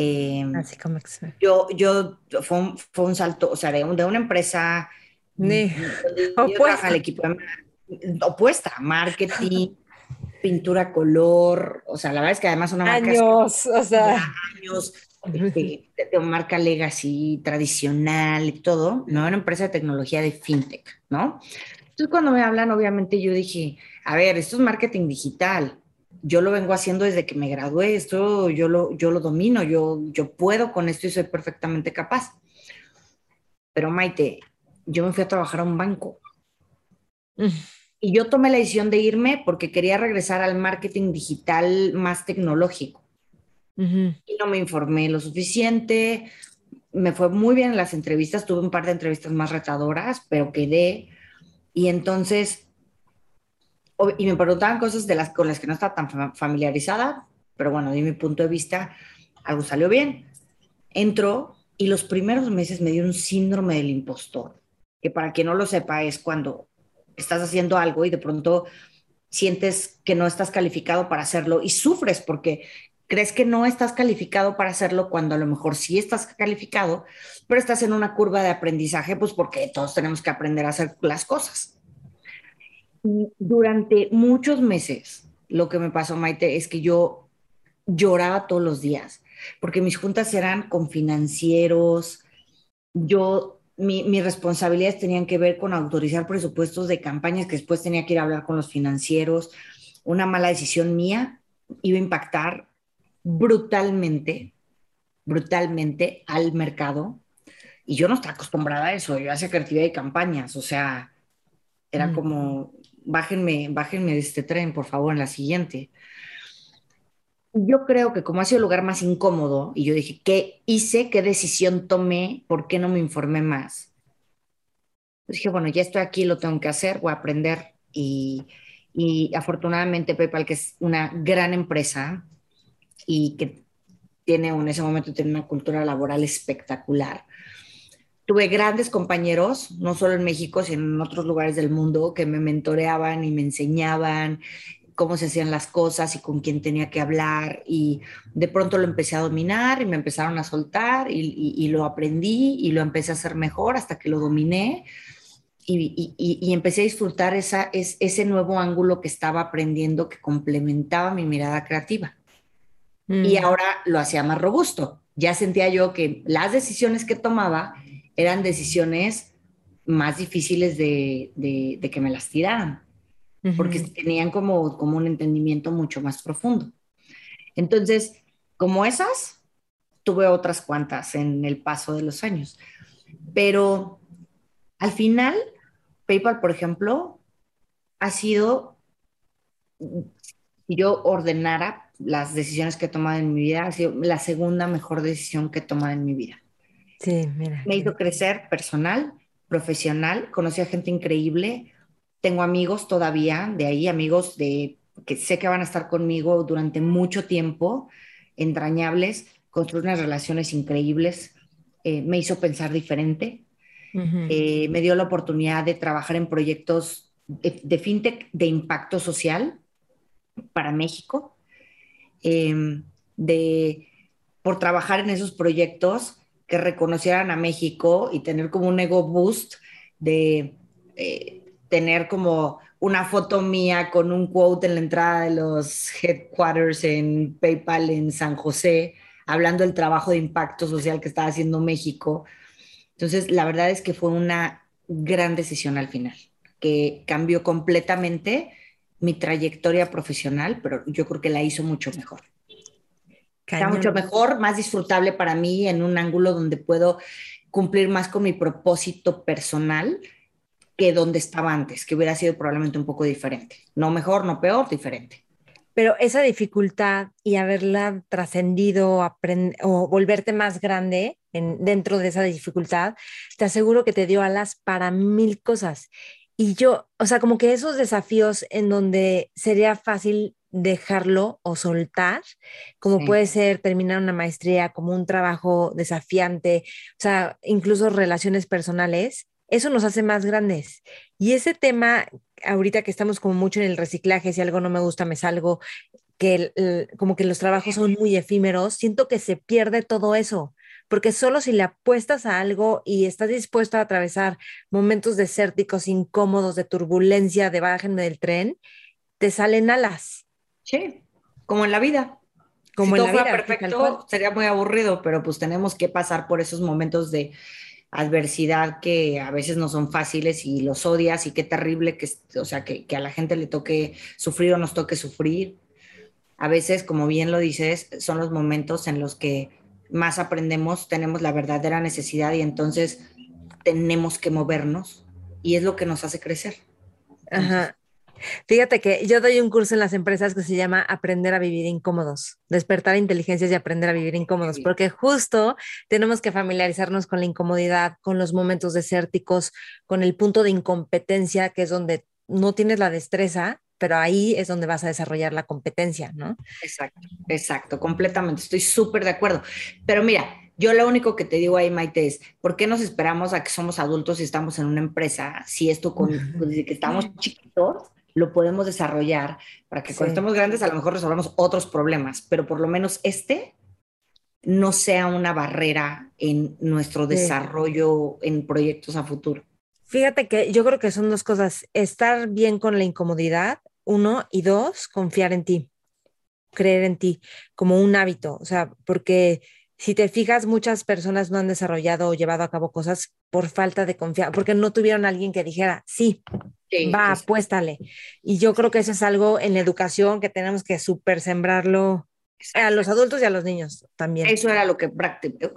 [SPEAKER 1] eh,
[SPEAKER 2] Así ah, Comex.
[SPEAKER 1] Yo, yo fue, un, fue un salto, o sea, de, de una empresa [LAUGHS]
[SPEAKER 2] opuesta.
[SPEAKER 1] al equipo opuesta, marketing, [LAUGHS] pintura color, o sea, la verdad es que además una
[SPEAKER 2] marca años, o sea,
[SPEAKER 1] años, de, de, marca legacy tradicional y todo, ¿no? Una empresa de tecnología de fintech, ¿no? Entonces cuando me hablan, obviamente yo dije, a ver, esto es marketing digital. Yo lo vengo haciendo desde que me gradué, esto yo lo, yo lo domino, yo, yo puedo con esto y soy perfectamente capaz. Pero Maite, yo me fui a trabajar a un banco. Mm. Y yo tomé la decisión de irme porque quería regresar al marketing digital más tecnológico. Y no me informé lo suficiente. Me fue muy bien en las entrevistas, tuve un par de entrevistas más retadoras, pero quedé. Y entonces, y me preguntaban cosas de las con las que no estaba tan familiarizada, pero bueno, de mi punto de vista, algo salió bien. Entró y los primeros meses me dio un síndrome del impostor, que para quien no lo sepa es cuando estás haciendo algo y de pronto sientes que no estás calificado para hacerlo y sufres porque crees que no estás calificado para hacerlo cuando a lo mejor sí estás calificado, pero estás en una curva de aprendizaje, pues porque todos tenemos que aprender a hacer las cosas. Durante muchos meses, lo que me pasó, Maite, es que yo lloraba todos los días, porque mis juntas eran con financieros, yo, mi, mis responsabilidades tenían que ver con autorizar presupuestos de campañas que después tenía que ir a hablar con los financieros. Una mala decisión mía iba a impactar brutalmente, brutalmente al mercado. Y yo no estaba acostumbrada a eso, yo hacía creatividad y campañas, o sea, era como, bájenme, bájenme de este tren, por favor, en la siguiente. Yo creo que como ha sido el lugar más incómodo, y yo dije, ¿qué hice? ¿Qué decisión tomé? ¿Por qué no me informé más? Pues dije, bueno, ya estoy aquí, lo tengo que hacer, voy a aprender. Y, y afortunadamente PayPal, que es una gran empresa, y que tiene en ese momento tiene una cultura laboral espectacular. tuve grandes compañeros, no solo en México, sino en otros lugares del mundo, que me mentoreaban y me enseñaban cómo se hacían las cosas y con quién tenía que hablar. Y de pronto lo empecé a dominar y me empezaron a soltar y, lo aprendí y lo empecé a hacer mejor hasta que lo dominé. Y, empecé a disfrutar esa, ese nuevo ángulo que estaba aprendiendo que complementaba mi mirada creativa. Y mm. ahora lo hacía más robusto. Ya sentía yo que las decisiones que tomaba eran decisiones más difíciles de, que me las tiraran, porque tenían como, como un entendimiento mucho más profundo. Entonces, como esas, tuve otras cuantas en el paso de los años. Pero al final, PayPal, por ejemplo, ha sido, si yo ordenara las decisiones que he tomado en mi vida, ha sido la segunda mejor decisión que he tomado en mi vida.
[SPEAKER 2] Sí, mira.
[SPEAKER 1] Me hizo crecer personal, profesional, conocí a gente increíble, tengo amigos todavía de ahí, amigos de que sé que van a estar conmigo durante mucho tiempo, entrañables, construir unas relaciones increíbles, eh, me hizo pensar diferente, eh, me dio la oportunidad de trabajar en proyectos de, fintech de impacto social para México, em, de, por trabajar en esos proyectos, que reconocieran a México y tener como un ego boost de eh, tener como una foto mía con un quote en la entrada de los headquarters en PayPal en San José, hablando del trabajo de impacto social que estaba haciendo México. Entonces, la verdad es que fue una gran decisión al final, que cambió completamente mi trayectoria profesional, pero yo creo que la hizo mucho mejor. Está mucho mejor, más disfrutable para mí en un ángulo donde puedo cumplir más con mi propósito personal que donde estaba antes, que hubiera sido probablemente un poco diferente. No mejor, no peor, diferente.
[SPEAKER 2] Pero esa dificultad y haberla trascendido o volverte más grande en, dentro de esa dificultad, te aseguro que te dio alas para mil cosas. Y yo, o sea, como que esos desafíos en donde sería fácil dejarlo o soltar, como puede ser terminar una maestría, como un trabajo desafiante, o sea, incluso relaciones personales, eso nos hace más grandes. Y ese tema, ahorita que estamos como mucho en el reciclaje, si algo no me gusta, me salgo, que como que los trabajos son muy efímeros, siento que se pierde todo eso, porque solo si le apuestas a algo y estás dispuesto a atravesar momentos desérticos, incómodos, de turbulencia, de bájenme del tren, te salen alas.
[SPEAKER 1] Sí, como en la vida. Como si en todo la vida, perfecto, sería muy aburrido, pero pues tenemos que pasar por esos momentos de adversidad que a veces no son fáciles y los odias y qué terrible que, o sea, que, a la gente le toque sufrir o nos toque sufrir. A veces, como bien lo dices, son los momentos en los que más aprendemos, tenemos la verdadera necesidad y entonces tenemos que movernos y es lo que nos hace crecer.
[SPEAKER 2] Ajá. Fíjate que yo doy un curso en las empresas que se llama Aprender a vivir incómodos, despertar inteligencias y aprender a vivir incómodos, porque justo tenemos que familiarizarnos con la incomodidad, con los momentos desérticos, con el punto de incompetencia, que es donde no tienes la destreza, pero ahí es donde vas a desarrollar la competencia, ¿no?
[SPEAKER 1] Exacto, exacto, completamente, estoy súper de acuerdo. Pero mira, yo lo único que te digo ahí, Maite, es, ¿por qué nos esperamos a que somos adultos y estamos en una empresa si esto con, desde que estamos chiquitos lo podemos desarrollar para que cuando estemos grandes a lo mejor resolvamos otros problemas, pero por lo menos este no sea una barrera en nuestro desarrollo en proyectos a futuro.
[SPEAKER 2] Fíjate que yo creo que son dos cosas, estar bien con la incomodidad, uno, y dos, confiar en ti, creer en ti como un hábito, o sea, porque si te fijas, muchas personas no han desarrollado o llevado a cabo cosas por falta de confianza, porque no tuvieron a alguien que dijera, sí, va, apuéstale. Y yo creo que eso es algo en la educación que tenemos que super sembrarlo a los adultos y a los niños también.
[SPEAKER 1] Eso era lo que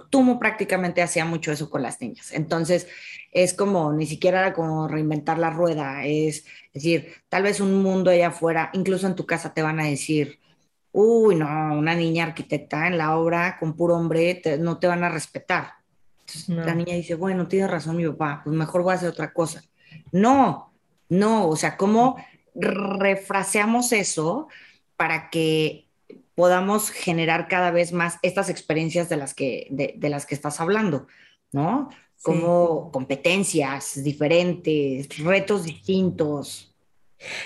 [SPEAKER 1] Tumo prácticamente hacía mucho eso con las niñas. Entonces, es como, ni siquiera era como reinventar la rueda, es decir, tal vez un mundo allá afuera, incluso en tu casa te van a decir, uy, no, una niña arquitecta en la obra con puro hombre, no te van a respetar. la niña dice, bueno, tiene razón mi papá, pues mejor voy a hacer otra cosa. No, no, o sea, ¿cómo refraseamos eso para que podamos generar cada vez más estas experiencias de las que, de, las que estás hablando, ¿no? como competencias diferentes, retos distintos.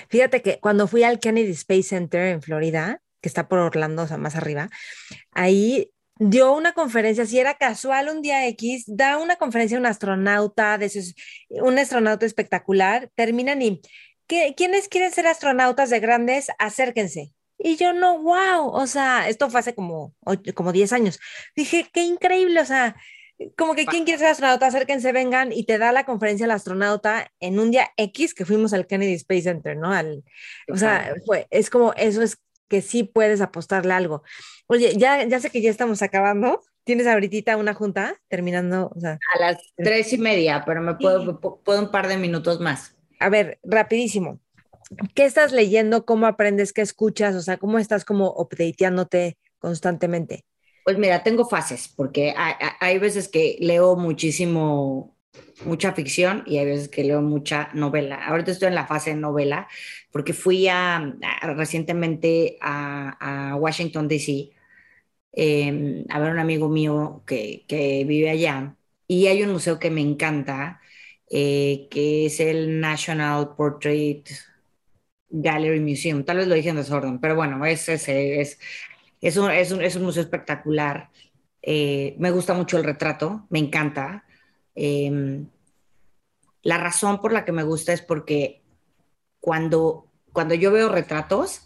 [SPEAKER 2] Fíjate que cuando fui al Kennedy Space Center en Florida, que está por Orlando, o sea, más arriba, ahí dio una conferencia, si era casual un día X, da una conferencia un astronauta, de un astronauta espectacular, terminan y, ¿qué, ¿quiénes quieren ser astronautas de grandes? Acérquense. Y yo no, wow, o sea, esto fue hace como, como 10 años. Dije, qué increíble, o sea, como que quién quiere ser astronauta, acérquense, vengan y te da la conferencia el astronauta en un día X que fuimos al Kennedy Space Center, ¿no? Al, o sea, fue, es como, eso es que sí puedes apostarle algo. Oye, ya, ya sé que ya estamos acabando. ¿Tienes ahorita una junta terminando?
[SPEAKER 1] a las tres y media, pero me puedo, puedo un par de minutos más.
[SPEAKER 2] A ver, rapidísimo. ¿Qué estás leyendo? ¿Cómo aprendes? ¿Qué escuchas? O sea, ¿cómo estás como updateándote constantemente?
[SPEAKER 1] Pues mira, tengo fases, porque hay, hay, veces que leo muchísimo, mucha ficción y hay veces que leo mucha novela. Ahorita estoy en la fase de novela, porque fui a, recientemente a, a, Washington, D.C., em, a ver un amigo mío que, que, vive allá, y hay un museo que me encanta, eh, que es el National Portrait Gallery Museum. Tal vez lo dije en desorden, pero bueno, es, es, es, es, un, es, un, es un, museo espectacular. Eh, me gusta mucho el retrato, me encanta. Em, la razón por la que me gusta es porque cuando, cuando yo veo retratos,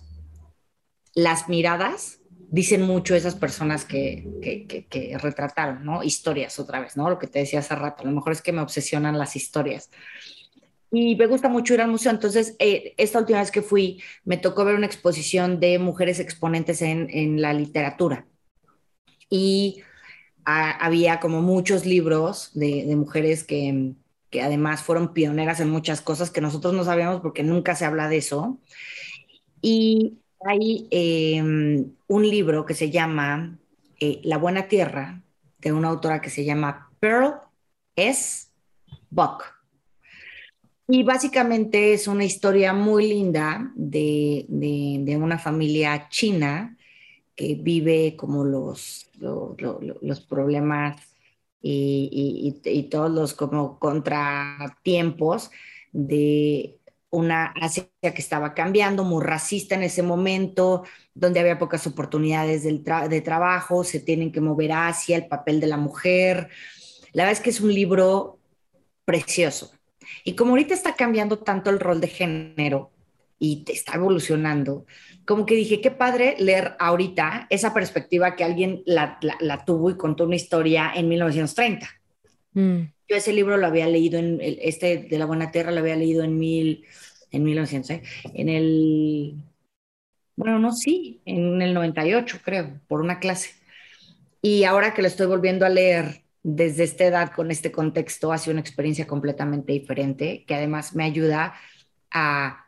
[SPEAKER 1] las miradas dicen mucho esas personas que, que, que, retrataron, ¿no? Historias otra vez, ¿no? Lo que te decía hace rato, a lo mejor es que me obsesionan las historias. Y me gusta mucho ir al museo, entonces eh, esta última vez que fui me tocó ver una exposición de mujeres exponentes en, en la literatura. Y había como muchos libros de, mujeres que, que además fueron pioneras en muchas cosas que nosotros no sabíamos porque nunca se habla de eso. Y hay em, un libro que se llama eh, La Buena Tierra, de una autora que se llama Pearl S. Buck. Y básicamente es una historia muy linda de, de, una familia china que vive como los, los, los problemas y, todos los como contratiempos de una Asia que estaba cambiando, muy racista en ese momento, donde había pocas oportunidades de trabajo, se tienen que mover hacia el papel de la mujer. La verdad es que es un libro precioso. Y como ahorita está cambiando tanto el rol de género y está evolucionando, como que dije, qué padre leer ahorita esa perspectiva que alguien la, tuvo y contó una historia en 1930. Mm. Yo ese libro lo había leído en, este de la Buena Tierra lo había leído en, mil, en 1900, ¿eh? en el, bueno, no, sí, en el 98 creo, por una clase. Y ahora que lo estoy volviendo a leer desde esta edad, con este contexto, ha sido una experiencia completamente diferente, que además me ayuda a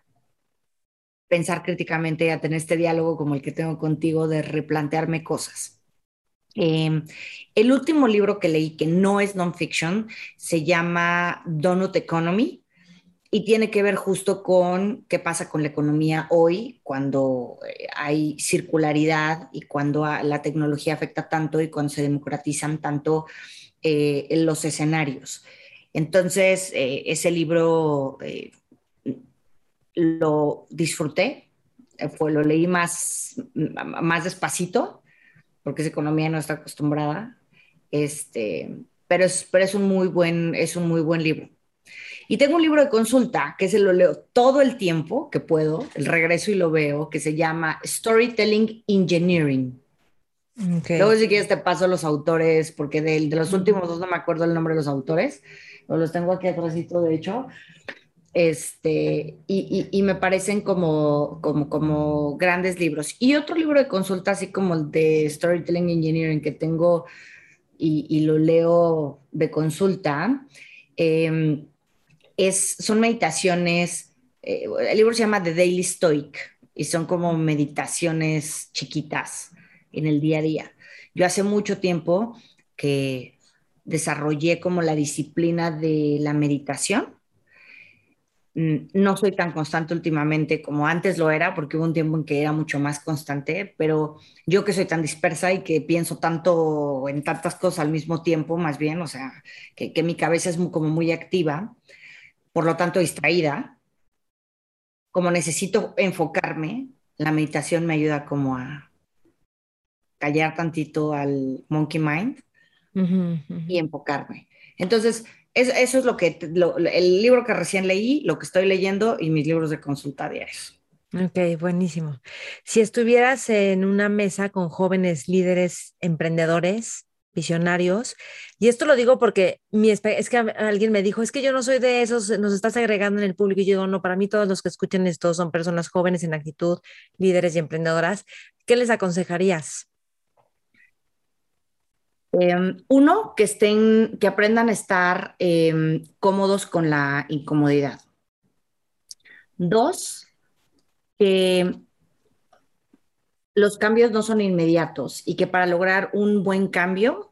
[SPEAKER 1] pensar críticamente, a tener este diálogo como el que tengo contigo de replantearme cosas. Em, el último libro que leí, que no es non-fiction, se llama Donut Economy y tiene que ver justo con qué pasa con la economía hoy, cuando eh, hay circularidad y cuando la tecnología afecta tanto y cuando se democratizan tanto eh, los escenarios. Entonces, eh, ese libro lo disfruté, eh, fue, lo leí más, más despacito, porque esa economía no está acostumbrada, este, pero, es, pero es, un muy buen, es un muy buen libro. Y tengo un libro de consulta que se lo leo todo el tiempo que puedo, el regreso y lo veo, que se llama Storytelling Engineering. Luego si quieres te paso los autores, porque de, de, los últimos dos no me acuerdo el nombre de los autores, los tengo aquí atrás, de hecho, este, y, me parecen como, como, como, grandes libros. Y otro libro de consulta, así como el de Storytelling Engineering, que tengo y, lo leo de consulta, em, es, son meditaciones, eh, el libro se llama The Daily Stoic y son como meditaciones chiquitas en el día a día. Yo hace mucho tiempo que desarrollé como la disciplina de la meditación no soy tan constante últimamente como antes lo era, porque hubo un tiempo en que era mucho más constante, pero yo que soy tan dispersa y que pienso tanto en tantas cosas al mismo tiempo, más bien, o sea, que, mi cabeza es como muy activa, por lo tanto distraída, como necesito enfocarme, la meditación me ayuda como a callar tantito al monkey mind y enfocarme. Entonces, eso es lo que, el libro que recién leí, lo que estoy leyendo y mis libros de consulta diarios.
[SPEAKER 2] Ok, buenísimo. Si estuvieras en una mesa con jóvenes líderes emprendedores, visionarios, y esto lo digo porque mi, es que alguien me dijo, es que yo no soy de esos, nos estás agregando en el público, y yo digo, no, para mí todos los que escuchan esto son personas jóvenes en actitud, líderes y emprendedoras. ¿Qué les aconsejarías?
[SPEAKER 1] Em, uno, que estén, que aprendan a estar em, cómodos con la incomodidad. Dos, que los cambios no son inmediatos y que para lograr un buen cambio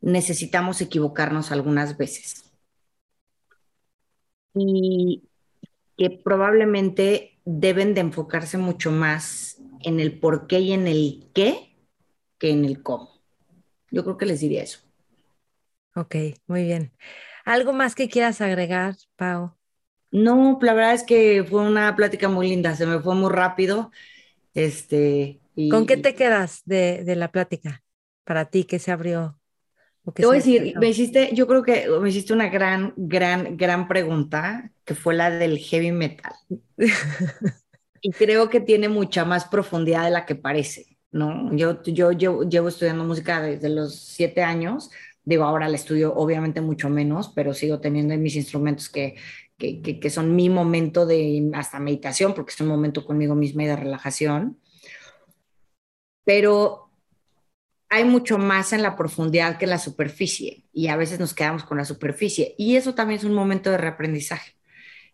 [SPEAKER 1] necesitamos equivocarnos algunas veces. Y que probablemente deben de enfocarse mucho más en el por qué y en el qué que en el cómo. Yo creo que les diría eso.
[SPEAKER 2] Ok, muy bien. ¿Algo más que quieras agregar, Pau?
[SPEAKER 1] No, la verdad es que fue una plática muy linda, se me fue muy rápido. Este,
[SPEAKER 2] ¿Con qué te quedas de, la plática? Para ti, ¿qué se abrió?
[SPEAKER 1] Te voy a decir, me hiciste, yo creo que me hiciste una gran, gran, gran pregunta, que fue la del heavy metal. [LAUGHS] y creo que tiene mucha más profundidad de la que parece. ¿No? Yo, yo llevo, estudiando música desde los siete años, digo, ahora la estudio obviamente mucho menos, pero sigo teniendo mis instrumentos que, que, que, son mi momento de hasta meditación, porque es un momento conmigo misma y de relajación. Pero hay mucho más en la profundidad que en la superficie y a veces nos quedamos con la superficie y eso también es un momento de reaprendizaje.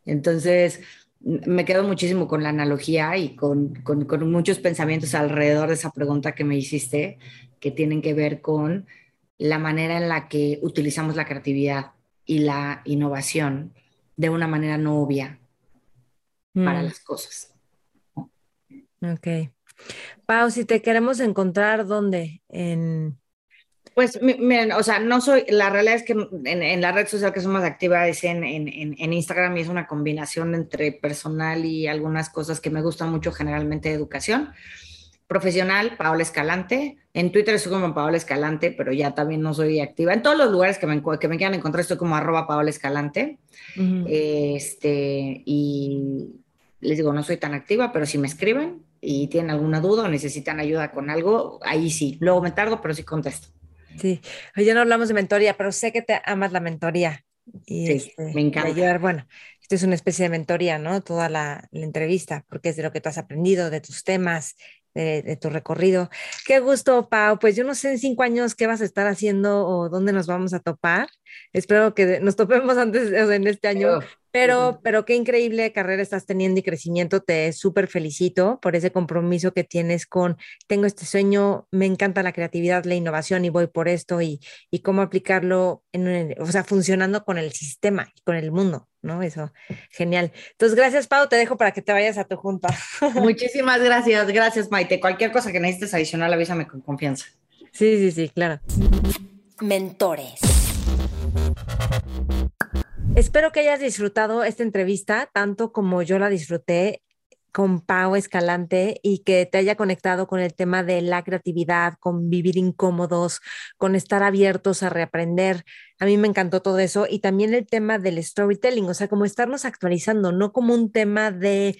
[SPEAKER 1] Entonces, me quedo muchísimo con la analogía y con, con, con, muchos pensamientos alrededor de esa pregunta que me hiciste, que tienen que ver con la manera en la que utilizamos la creatividad y la innovación de una manera no obvia para mm. las cosas.
[SPEAKER 2] Ok. Pau, si te queremos encontrar, ¿dónde? En,
[SPEAKER 1] pues miren, o sea, no soy, la realidad es que en, la red social que soy más activa es en, en, Instagram y es una combinación entre personal y algunas cosas que me gustan mucho, generalmente de educación. Profesional, Paola Escalante. En Twitter estoy como Paola Escalante, pero ya también no soy activa. En todos los lugares que me, que me quieran encontrar estoy como arroba Paola Escalante. este, y les digo, no soy tan activa, pero si me escriben y tienen alguna duda o necesitan ayuda con algo, ahí sí. Luego me tardo, pero sí contesto.
[SPEAKER 2] Sí, ya no hablamos de mentoría, pero sé que te amas la mentoría.
[SPEAKER 1] Y sí, este, me encanta.
[SPEAKER 2] bueno, esto es una especie de mentoría, ¿no? Toda la, la, entrevista, porque es de lo que tú has aprendido, de tus temas, de, tu recorrido. Qué gusto, Pau. Pues yo no sé en cinco años qué vas a estar haciendo o dónde nos vamos a topar. Espero que nos topemos [LAUGHS] antes en este año. Pero, pero qué increíble carrera estás teniendo y crecimiento. Te súper felicito por ese compromiso que tienes con, tengo este sueño, me encanta la creatividad, la innovación y voy por esto y, y cómo aplicarlo, en, o sea, funcionando con el sistema y con el mundo. ¿No? Eso, genial. Entonces, gracias, Pau, te dejo para que te vayas a tu junta. [LAUGHS]
[SPEAKER 1] Muchísimas gracias, gracias, Maite. Cualquier cosa que necesites adicional, avísame con confianza.
[SPEAKER 2] Sí, sí, sí, claro.
[SPEAKER 3] Mentores.
[SPEAKER 2] Espero que hayas disfrutado esta entrevista tanto como yo la disfruté con Pau Escalante y que te haya conectado con el tema de la creatividad, con vivir incómodos, con estar abiertos a reaprender. A mí me encantó todo eso y también el tema del storytelling, o sea, como estarnos actualizando, no como un tema de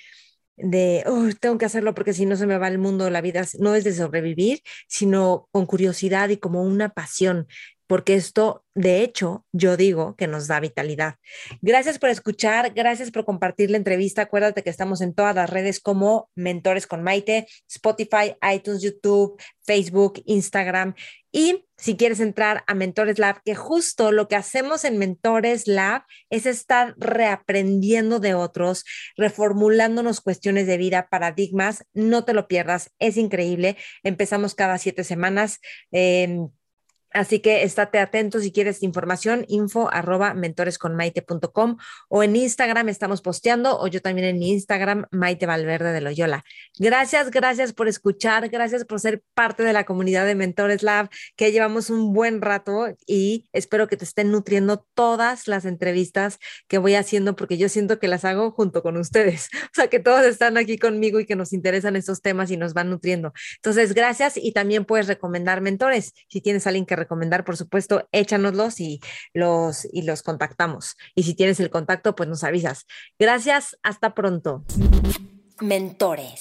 [SPEAKER 2] de, tengo que hacerlo porque si no se me va el mundo, la vida no es de sobrevivir, sino con curiosidad y como una pasión porque esto, de hecho, yo digo que nos da vitalidad. Gracias por escuchar, gracias por compartir la entrevista. Acuérdate que estamos en todas las redes como Mentores con Maite, Spotify, iTunes, YouTube, Facebook, Instagram. Y si quieres entrar a Mentores Lab, que justo lo que hacemos en Mentores Lab es estar reaprendiendo de otros, reformulándonos cuestiones de vida, paradigmas, no te lo pierdas, es increíble. Empezamos cada siete semanas. Así que estate atento si quieres información, info arroba mentoresconmaite.com o en Instagram estamos posteando o yo también en Instagram, Maite Valverde de Loyola. Gracias, gracias por escuchar, gracias por ser parte de la comunidad de Mentores Lab, que llevamos un buen rato y espero que te estén nutriendo todas las entrevistas que voy haciendo porque yo siento que las hago junto con ustedes. [LAUGHS] O sea, que todos están aquí conmigo y que nos interesan estos temas y nos van nutriendo. Entonces, gracias y también puedes recomendar mentores. Si tienes alguien que recomendar, por supuesto, échanoslos y los, y los contactamos. Y si tienes el contacto, pues nos avisas. Gracias, hasta pronto.
[SPEAKER 3] Mentores.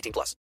[SPEAKER 4] 18 plus.